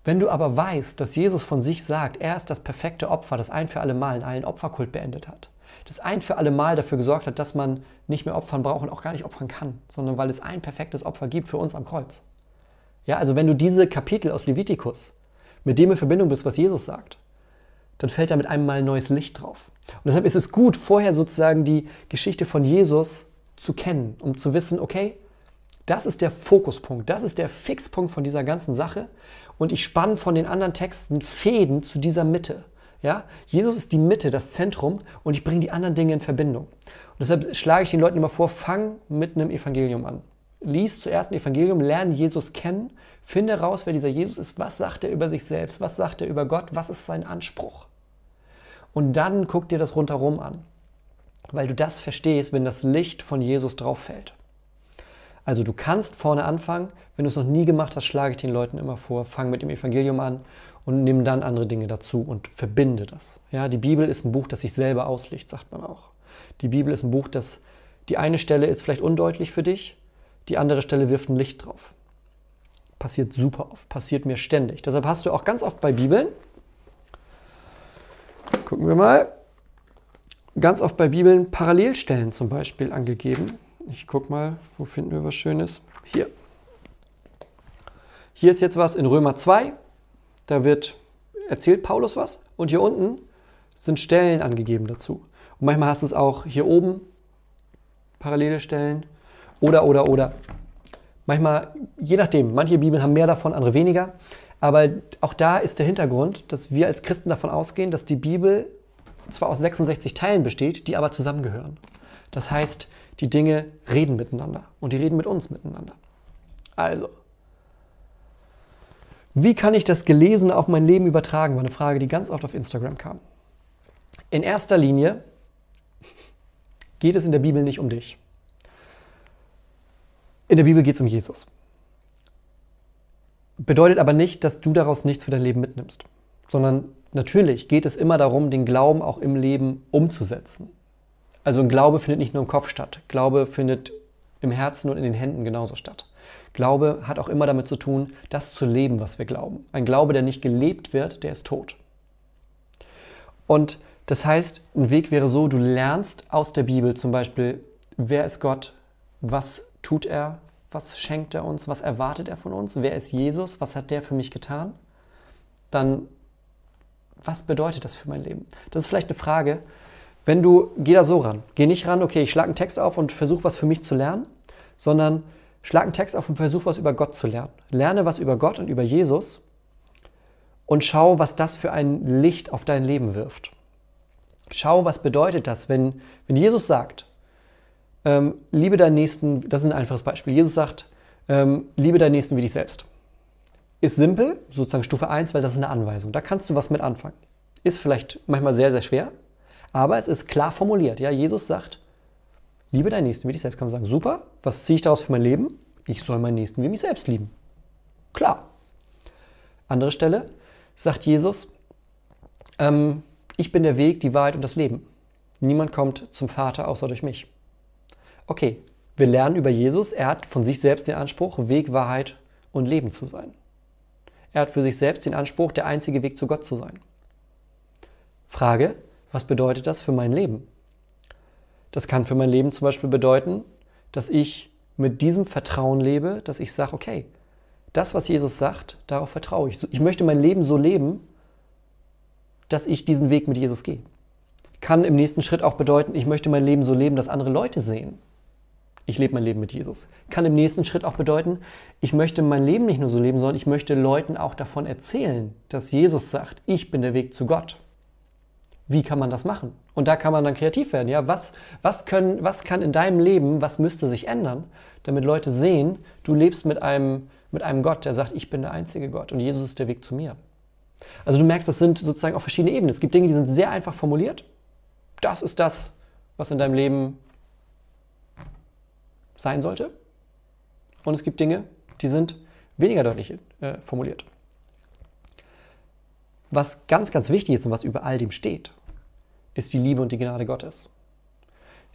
Wenn du aber weißt, dass Jesus von sich sagt, er ist das perfekte Opfer, das ein für alle Mal in allen Opferkult beendet hat, das ein für alle Mal dafür gesorgt hat, dass man nicht mehr opfern braucht und auch gar nicht opfern kann, sondern weil es ein perfektes Opfer gibt für uns am Kreuz. Ja, also wenn du diese Kapitel aus Levitikus mit dem in Verbindung bist, was Jesus sagt, dann fällt da mit einem Mal neues Licht drauf. Und deshalb ist es gut, vorher sozusagen die Geschichte von Jesus zu kennen, um zu wissen, okay, das ist der Fokuspunkt, das ist der Fixpunkt von dieser ganzen Sache und ich spanne von den anderen Texten Fäden zu dieser Mitte. Ja? Jesus ist die Mitte, das Zentrum und ich bringe die anderen Dinge in Verbindung. Und deshalb schlage ich den Leuten immer vor, fang mit einem Evangelium an. Lies zuerst ein Evangelium, lerne Jesus kennen, finde raus, wer dieser Jesus ist, was sagt er über sich selbst, was sagt er über Gott, was ist sein Anspruch. Und dann guck dir das rundherum an, weil du das verstehst, wenn das Licht von Jesus drauf fällt. Also du kannst vorne anfangen. Wenn du es noch nie gemacht hast, schlage ich den Leuten immer vor, fang mit dem Evangelium an und nimm dann andere Dinge dazu und verbinde das. Ja, die Bibel ist ein Buch, das sich selber auslegt, sagt man auch. Die Bibel ist ein Buch, das die eine Stelle ist vielleicht undeutlich für dich, die andere Stelle wirft ein Licht drauf. Passiert super oft, passiert mir ständig. Deshalb hast du auch ganz oft bei Bibeln, gucken wir mal, ganz oft bei Bibeln Parallelstellen zum Beispiel angegeben. Ich gucke mal, wo finden wir was Schönes? Hier. Hier ist jetzt was in Römer 2. Da wird erzählt Paulus was. Und hier unten sind Stellen angegeben dazu. Und manchmal hast du es auch hier oben, parallele Stellen. Oder, oder, oder. Manchmal, je nachdem, manche Bibeln haben mehr davon, andere weniger. Aber auch da ist der Hintergrund, dass wir als Christen davon ausgehen, dass die Bibel zwar aus 66 Teilen besteht, die aber zusammengehören. Das heißt, die Dinge reden miteinander und die reden mit uns miteinander. Also, wie kann ich das Gelesene auf mein Leben übertragen? War eine Frage, die ganz oft auf Instagram kam. In erster Linie geht es in der Bibel nicht um dich. In der Bibel geht es um Jesus. Bedeutet aber nicht, dass du daraus nichts für dein Leben mitnimmst, sondern natürlich geht es immer darum, den Glauben auch im Leben umzusetzen. Also ein Glaube findet nicht nur im Kopf statt. Glaube findet im Herzen und in den Händen genauso statt. Glaube hat auch immer damit zu tun, das zu leben, was wir glauben. Ein Glaube, der nicht gelebt wird, der ist tot. Und das heißt, ein Weg wäre so, du lernst aus der Bibel zum Beispiel, wer ist Gott, was tut er, was schenkt er uns, was erwartet er von uns, wer ist Jesus, was hat der für mich getan. Dann, was bedeutet das für mein Leben? Das ist vielleicht eine Frage, wenn du, geh da so ran. Geh nicht ran, okay, ich schlage einen Text auf und versuche was für mich zu lernen, sondern Schlag einen Text auf und versuch was über Gott zu lernen. Lerne was über Gott und über Jesus und schau, was das für ein Licht auf dein Leben wirft. Schau, was bedeutet das, wenn, wenn Jesus sagt, ähm, liebe deinen Nächsten, das ist ein einfaches Beispiel. Jesus sagt, ähm, liebe deinen Nächsten wie dich selbst. Ist simpel, sozusagen Stufe 1, weil das ist eine Anweisung. Da kannst du was mit anfangen. Ist vielleicht manchmal sehr, sehr schwer, aber es ist klar formuliert. Ja, Jesus sagt, liebe deinen Nächsten wie dich selbst. Kannst du sagen, super, was ziehe ich daraus für mein Leben? Ich soll meinen Nächsten wie mich selbst lieben. Klar. Andere Stelle sagt Jesus, ähm, ich bin der Weg, die Wahrheit und das Leben. Niemand kommt zum Vater außer durch mich. Okay, wir lernen über Jesus, er hat von sich selbst den Anspruch, Weg, Wahrheit und Leben zu sein. Er hat für sich selbst den Anspruch, der einzige Weg zu Gott zu sein. Frage, was bedeutet das für mein Leben? Das kann für mein Leben zum Beispiel bedeuten, dass ich mit diesem Vertrauen lebe, dass ich sage, okay, das, was Jesus sagt, darauf vertraue ich. Ich möchte mein Leben so leben, dass ich diesen Weg mit Jesus gehe. Kann im nächsten Schritt auch bedeuten, ich möchte mein Leben so leben, dass andere Leute sehen. Ich lebe mein Leben mit Jesus. Kann im nächsten Schritt auch bedeuten, ich möchte mein Leben nicht nur so leben, sondern ich möchte Leuten auch davon erzählen, dass Jesus sagt, ich bin der Weg zu Gott. Wie kann man das machen? Und da kann man dann kreativ werden. Ja, was, was, können, was kann in deinem Leben, was müsste sich ändern, damit Leute sehen, du lebst mit einem, mit einem Gott, der sagt, ich bin der einzige Gott und Jesus ist der Weg zu mir. Also du merkst, das sind sozusagen auf verschiedene Ebenen. Es gibt Dinge, die sind sehr einfach formuliert. Das ist das, was in deinem Leben sein sollte. Und es gibt Dinge, die sind weniger deutlich äh, formuliert. Was ganz, ganz wichtig ist und was über all dem steht, ist die Liebe und die Gnade Gottes.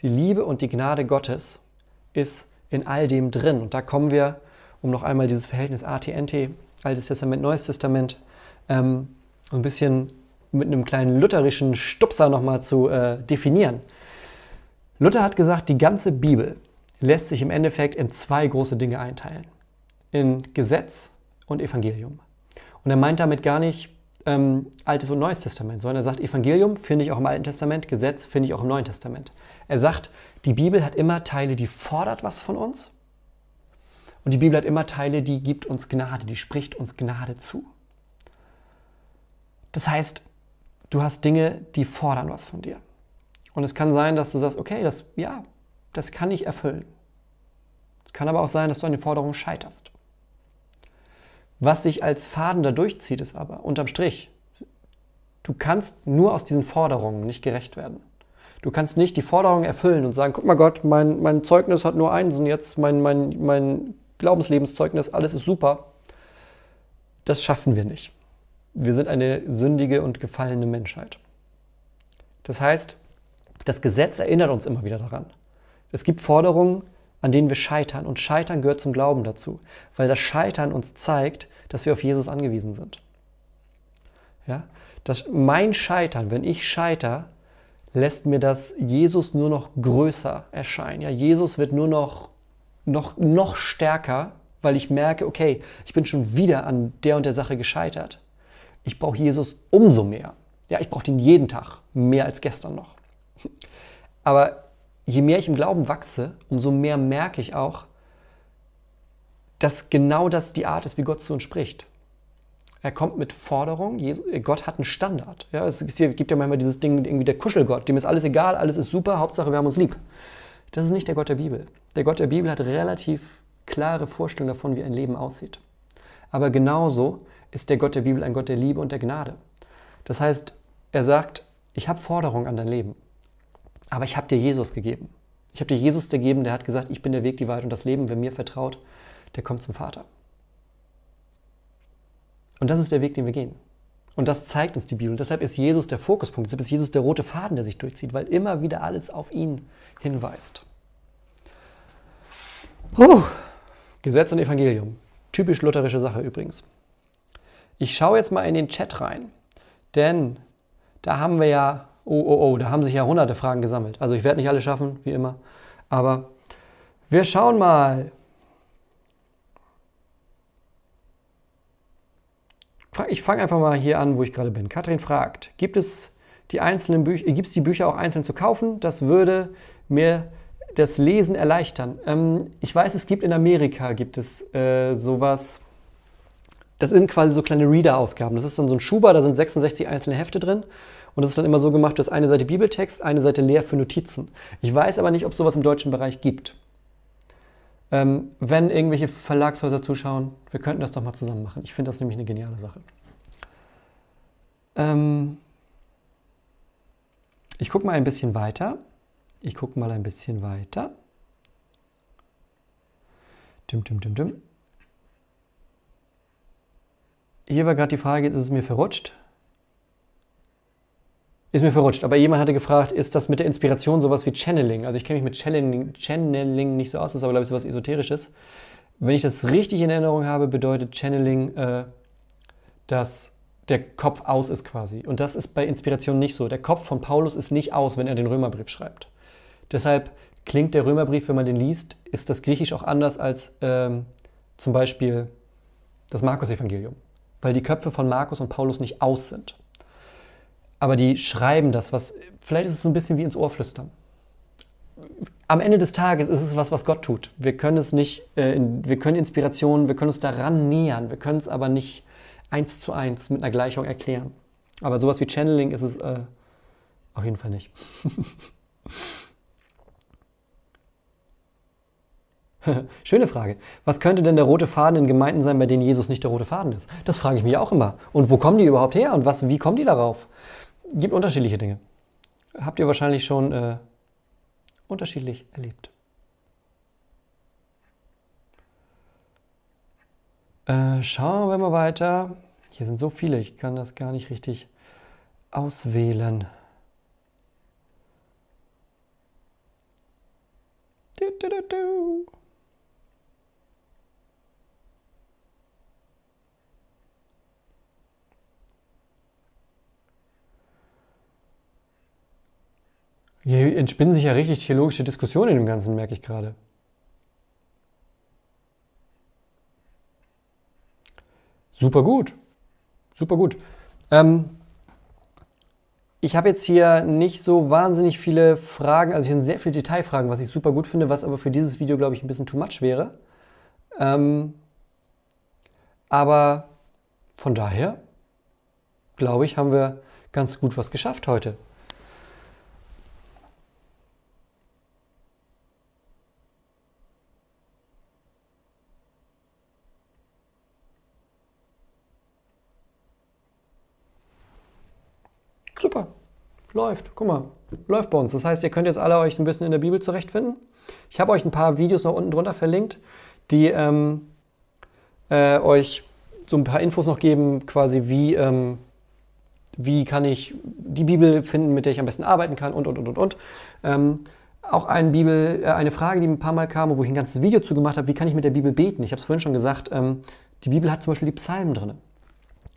Die Liebe und die Gnade Gottes ist in all dem drin. Und da kommen wir, um noch einmal dieses Verhältnis ATNT, Altes Testament, Neues Testament, ähm, ein bisschen mit einem kleinen lutherischen Stupser nochmal zu äh, definieren. Luther hat gesagt, die ganze Bibel lässt sich im Endeffekt in zwei große Dinge einteilen. In Gesetz und Evangelium. Und er meint damit gar nicht ähm, Altes und Neues Testament, sondern er sagt, Evangelium finde ich auch im Alten Testament, Gesetz finde ich auch im Neuen Testament. Er sagt, die Bibel hat immer Teile, die fordert was von uns. Und die Bibel hat immer Teile, die gibt uns Gnade, die spricht uns Gnade zu. Das heißt, du hast Dinge, die fordern was von dir. Und es kann sein, dass du sagst, okay, das, ja, das kann ich erfüllen. Es kann aber auch sein, dass du an den Forderungen scheiterst. Was sich als Faden da durchzieht, ist aber unterm Strich, du kannst nur aus diesen Forderungen nicht gerecht werden. Du kannst nicht die Forderungen erfüllen und sagen, guck mal Gott, mein, mein Zeugnis hat nur Einsen jetzt, mein, mein, mein Glaubenslebenszeugnis, alles ist super. Das schaffen wir nicht. Wir sind eine sündige und gefallene Menschheit. Das heißt, das Gesetz erinnert uns immer wieder daran. Es gibt Forderungen, an denen wir scheitern. Und Scheitern gehört zum Glauben dazu, weil das Scheitern uns zeigt, dass wir auf Jesus angewiesen sind. Ja? Das, mein Scheitern, wenn ich scheiter, lässt mir das Jesus nur noch größer erscheinen. Ja, Jesus wird nur noch, noch, noch stärker, weil ich merke, okay, ich bin schon wieder an der und der Sache gescheitert. Ich brauche Jesus umso mehr. Ja, ich brauche den jeden Tag, mehr als gestern noch. Aber je mehr ich im Glauben wachse, umso mehr merke ich auch, dass genau das die Art ist, wie Gott zu uns spricht. Er kommt mit Forderungen. Gott hat einen Standard. Ja, es gibt ja manchmal dieses Ding, irgendwie der Kuschelgott. Dem ist alles egal, alles ist super, Hauptsache wir haben uns lieb. Das ist nicht der Gott der Bibel. Der Gott der Bibel hat relativ klare Vorstellungen davon, wie ein Leben aussieht. Aber genauso ist der Gott der Bibel ein Gott der Liebe und der Gnade. Das heißt, er sagt, ich habe Forderungen an dein Leben. Aber ich habe dir Jesus gegeben. Ich habe dir Jesus gegeben, der hat gesagt, ich bin der Weg, die Wahrheit und das Leben. Wer mir vertraut, der kommt zum Vater. Und das ist der Weg, den wir gehen. Und das zeigt uns die Bibel. Und deshalb ist Jesus der Fokuspunkt. Deshalb ist Jesus der rote Faden, der sich durchzieht, weil immer wieder alles auf ihn hinweist. Puh. Gesetz und Evangelium. Typisch lutherische Sache übrigens. Ich schaue jetzt mal in den Chat rein, denn da haben wir ja oh, oh, oh, da haben sich ja hunderte Fragen gesammelt. Also ich werde nicht alle schaffen, wie immer. Aber wir schauen mal. Ich fange einfach mal hier an, wo ich gerade bin. Katrin fragt, gibt es die einzelnen Bücher, gibt es die Bücher auch einzeln zu kaufen? Das würde mir das Lesen erleichtern. Ähm, ich weiß, es gibt in Amerika gibt es äh, sowas. Das sind quasi so kleine Reader-Ausgaben. Das ist dann so ein Schuber, da sind 66 einzelne Hefte drin. Und das ist dann immer so gemacht, du hast eine Seite Bibeltext, eine Seite leer für Notizen. Ich weiß aber nicht, ob es sowas im deutschen Bereich gibt. Ähm, wenn irgendwelche Verlagshäuser zuschauen, wir könnten das doch mal zusammen machen. Ich finde das nämlich eine geniale Sache. Ähm ich gucke mal ein bisschen weiter. Ich gucke mal ein bisschen weiter. Dim, dim, dim, dim. Hier war gerade die Frage, ist es mir verrutscht? Ist mir verrutscht, aber jemand hatte gefragt, ist das mit der Inspiration sowas wie Channeling? Also ich kenne mich mit Channeling, Channeling nicht so aus, das ist aber glaube ich sowas Esoterisches. Wenn ich das richtig in Erinnerung habe, bedeutet Channeling, äh, dass der Kopf aus ist quasi. Und das ist bei Inspiration nicht so. Der Kopf von Paulus ist nicht aus, wenn er den Römerbrief schreibt. Deshalb klingt der Römerbrief, wenn man den liest, ist das Griechisch auch anders als ähm, zum Beispiel das Markus-Evangelium, weil die Köpfe von Markus und Paulus nicht aus sind aber die schreiben das, was, vielleicht ist es so ein bisschen wie ins Ohr flüstern. Am Ende des Tages ist es was, was Gott tut. Wir können es nicht, äh, wir können Inspirationen, wir können uns daran nähern, wir können es aber nicht eins zu eins mit einer Gleichung erklären. Aber sowas wie Channeling ist es äh, auf jeden Fall nicht. (laughs) Schöne Frage. Was könnte denn der rote Faden in Gemeinden sein, bei denen Jesus nicht der rote Faden ist? Das frage ich mich auch immer. Und wo kommen die überhaupt her und was, wie kommen die darauf? Gibt unterschiedliche Dinge. Habt ihr wahrscheinlich schon äh, unterschiedlich erlebt. Äh, schauen wir mal weiter. Hier sind so viele, ich kann das gar nicht richtig auswählen. Du, du, du, Hier entspinnen sich ja richtig theologische Diskussionen in dem Ganzen, merke ich gerade. Super gut. Super gut. Ähm, ich habe jetzt hier nicht so wahnsinnig viele Fragen, also hier sind sehr viele Detailfragen, was ich super gut finde, was aber für dieses Video, glaube ich, ein bisschen too much wäre. Ähm, aber von daher, glaube ich, haben wir ganz gut was geschafft heute. Super, läuft. Guck mal, läuft bei uns. Das heißt, ihr könnt jetzt alle euch ein bisschen in der Bibel zurechtfinden. Ich habe euch ein paar Videos noch unten drunter verlinkt, die ähm, äh, euch so ein paar Infos noch geben, quasi wie, ähm, wie kann ich die Bibel finden, mit der ich am besten arbeiten kann und, und, und, und, und. Ähm, auch eine, Bibel, äh, eine Frage, die ein paar Mal kam, wo ich ein ganzes Video zu gemacht habe, wie kann ich mit der Bibel beten? Ich habe es vorhin schon gesagt, ähm, die Bibel hat zum Beispiel die Psalmen drin.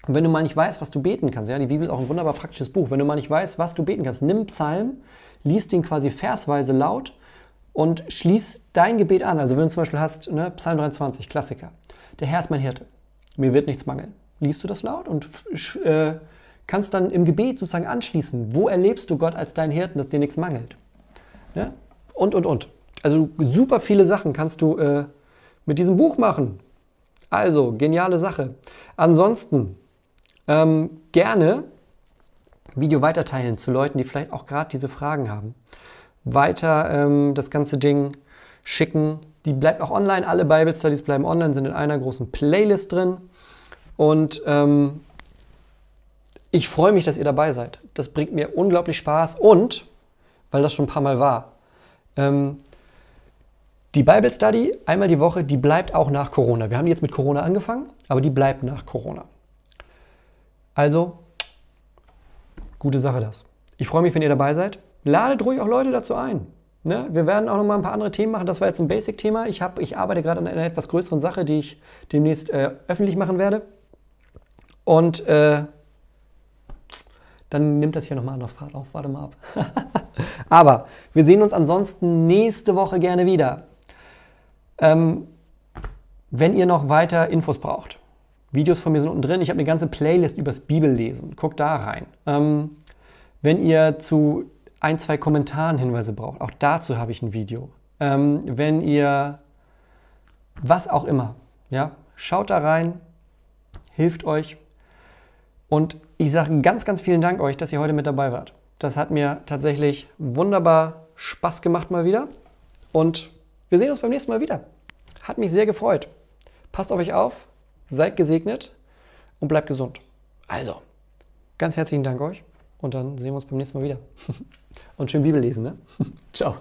Und wenn du mal nicht weißt, was du beten kannst, ja, die Bibel ist auch ein wunderbar praktisches Buch. Wenn du mal nicht weißt, was du beten kannst, nimm Psalm, lies den quasi versweise laut und schließ dein Gebet an. Also wenn du zum Beispiel hast, ne, Psalm 23, Klassiker. Der Herr ist mein Hirte, mir wird nichts mangeln. Liest du das laut und äh, kannst dann im Gebet sozusagen anschließen. Wo erlebst du Gott als dein Hirten, dass dir nichts mangelt? Ne? Und, und, und. Also super viele Sachen kannst du äh, mit diesem Buch machen. Also, geniale Sache. Ansonsten, ähm, gerne Video weiterteilen zu Leuten, die vielleicht auch gerade diese Fragen haben. Weiter ähm, das ganze Ding schicken. Die bleibt auch online. Alle Bible Studies bleiben online, sind in einer großen Playlist drin. Und ähm, ich freue mich, dass ihr dabei seid. Das bringt mir unglaublich Spaß und, weil das schon ein paar Mal war, ähm, die Bible Study einmal die Woche, die bleibt auch nach Corona. Wir haben jetzt mit Corona angefangen, aber die bleibt nach Corona. Also, gute Sache das. Ich freue mich, wenn ihr dabei seid. Ladet ruhig auch Leute dazu ein. Ne? Wir werden auch noch mal ein paar andere Themen machen. Das war jetzt ein Basic-Thema. Ich, ich arbeite gerade an einer etwas größeren Sache, die ich demnächst äh, öffentlich machen werde. Und äh, dann nimmt das hier nochmal anders Fahrt auf. Warte mal ab. (laughs) Aber wir sehen uns ansonsten nächste Woche gerne wieder. Ähm, wenn ihr noch weiter Infos braucht, Videos von mir sind unten drin. Ich habe eine ganze Playlist übers Bibellesen. Guckt da rein. Ähm, wenn ihr zu ein, zwei Kommentaren Hinweise braucht, auch dazu habe ich ein Video. ähm, wenn ihr was auch immer, ja, schaut da rein, hilft euch. Und ich sage ganz, ganz vielen Dank euch, dass ihr heute mit dabei wart. Das hat mir tatsächlich wunderbar Spaß gemacht mal wieder. Und wir sehen uns beim nächsten Mal wieder. Hat mich sehr gefreut. Passt auf euch auf, seid gesegnet und bleibt gesund. Also, ganz herzlichen Dank euch und dann sehen wir uns beim nächsten Mal wieder. (laughs) Und schön Bibel lesen, ne? (laughs) Ciao.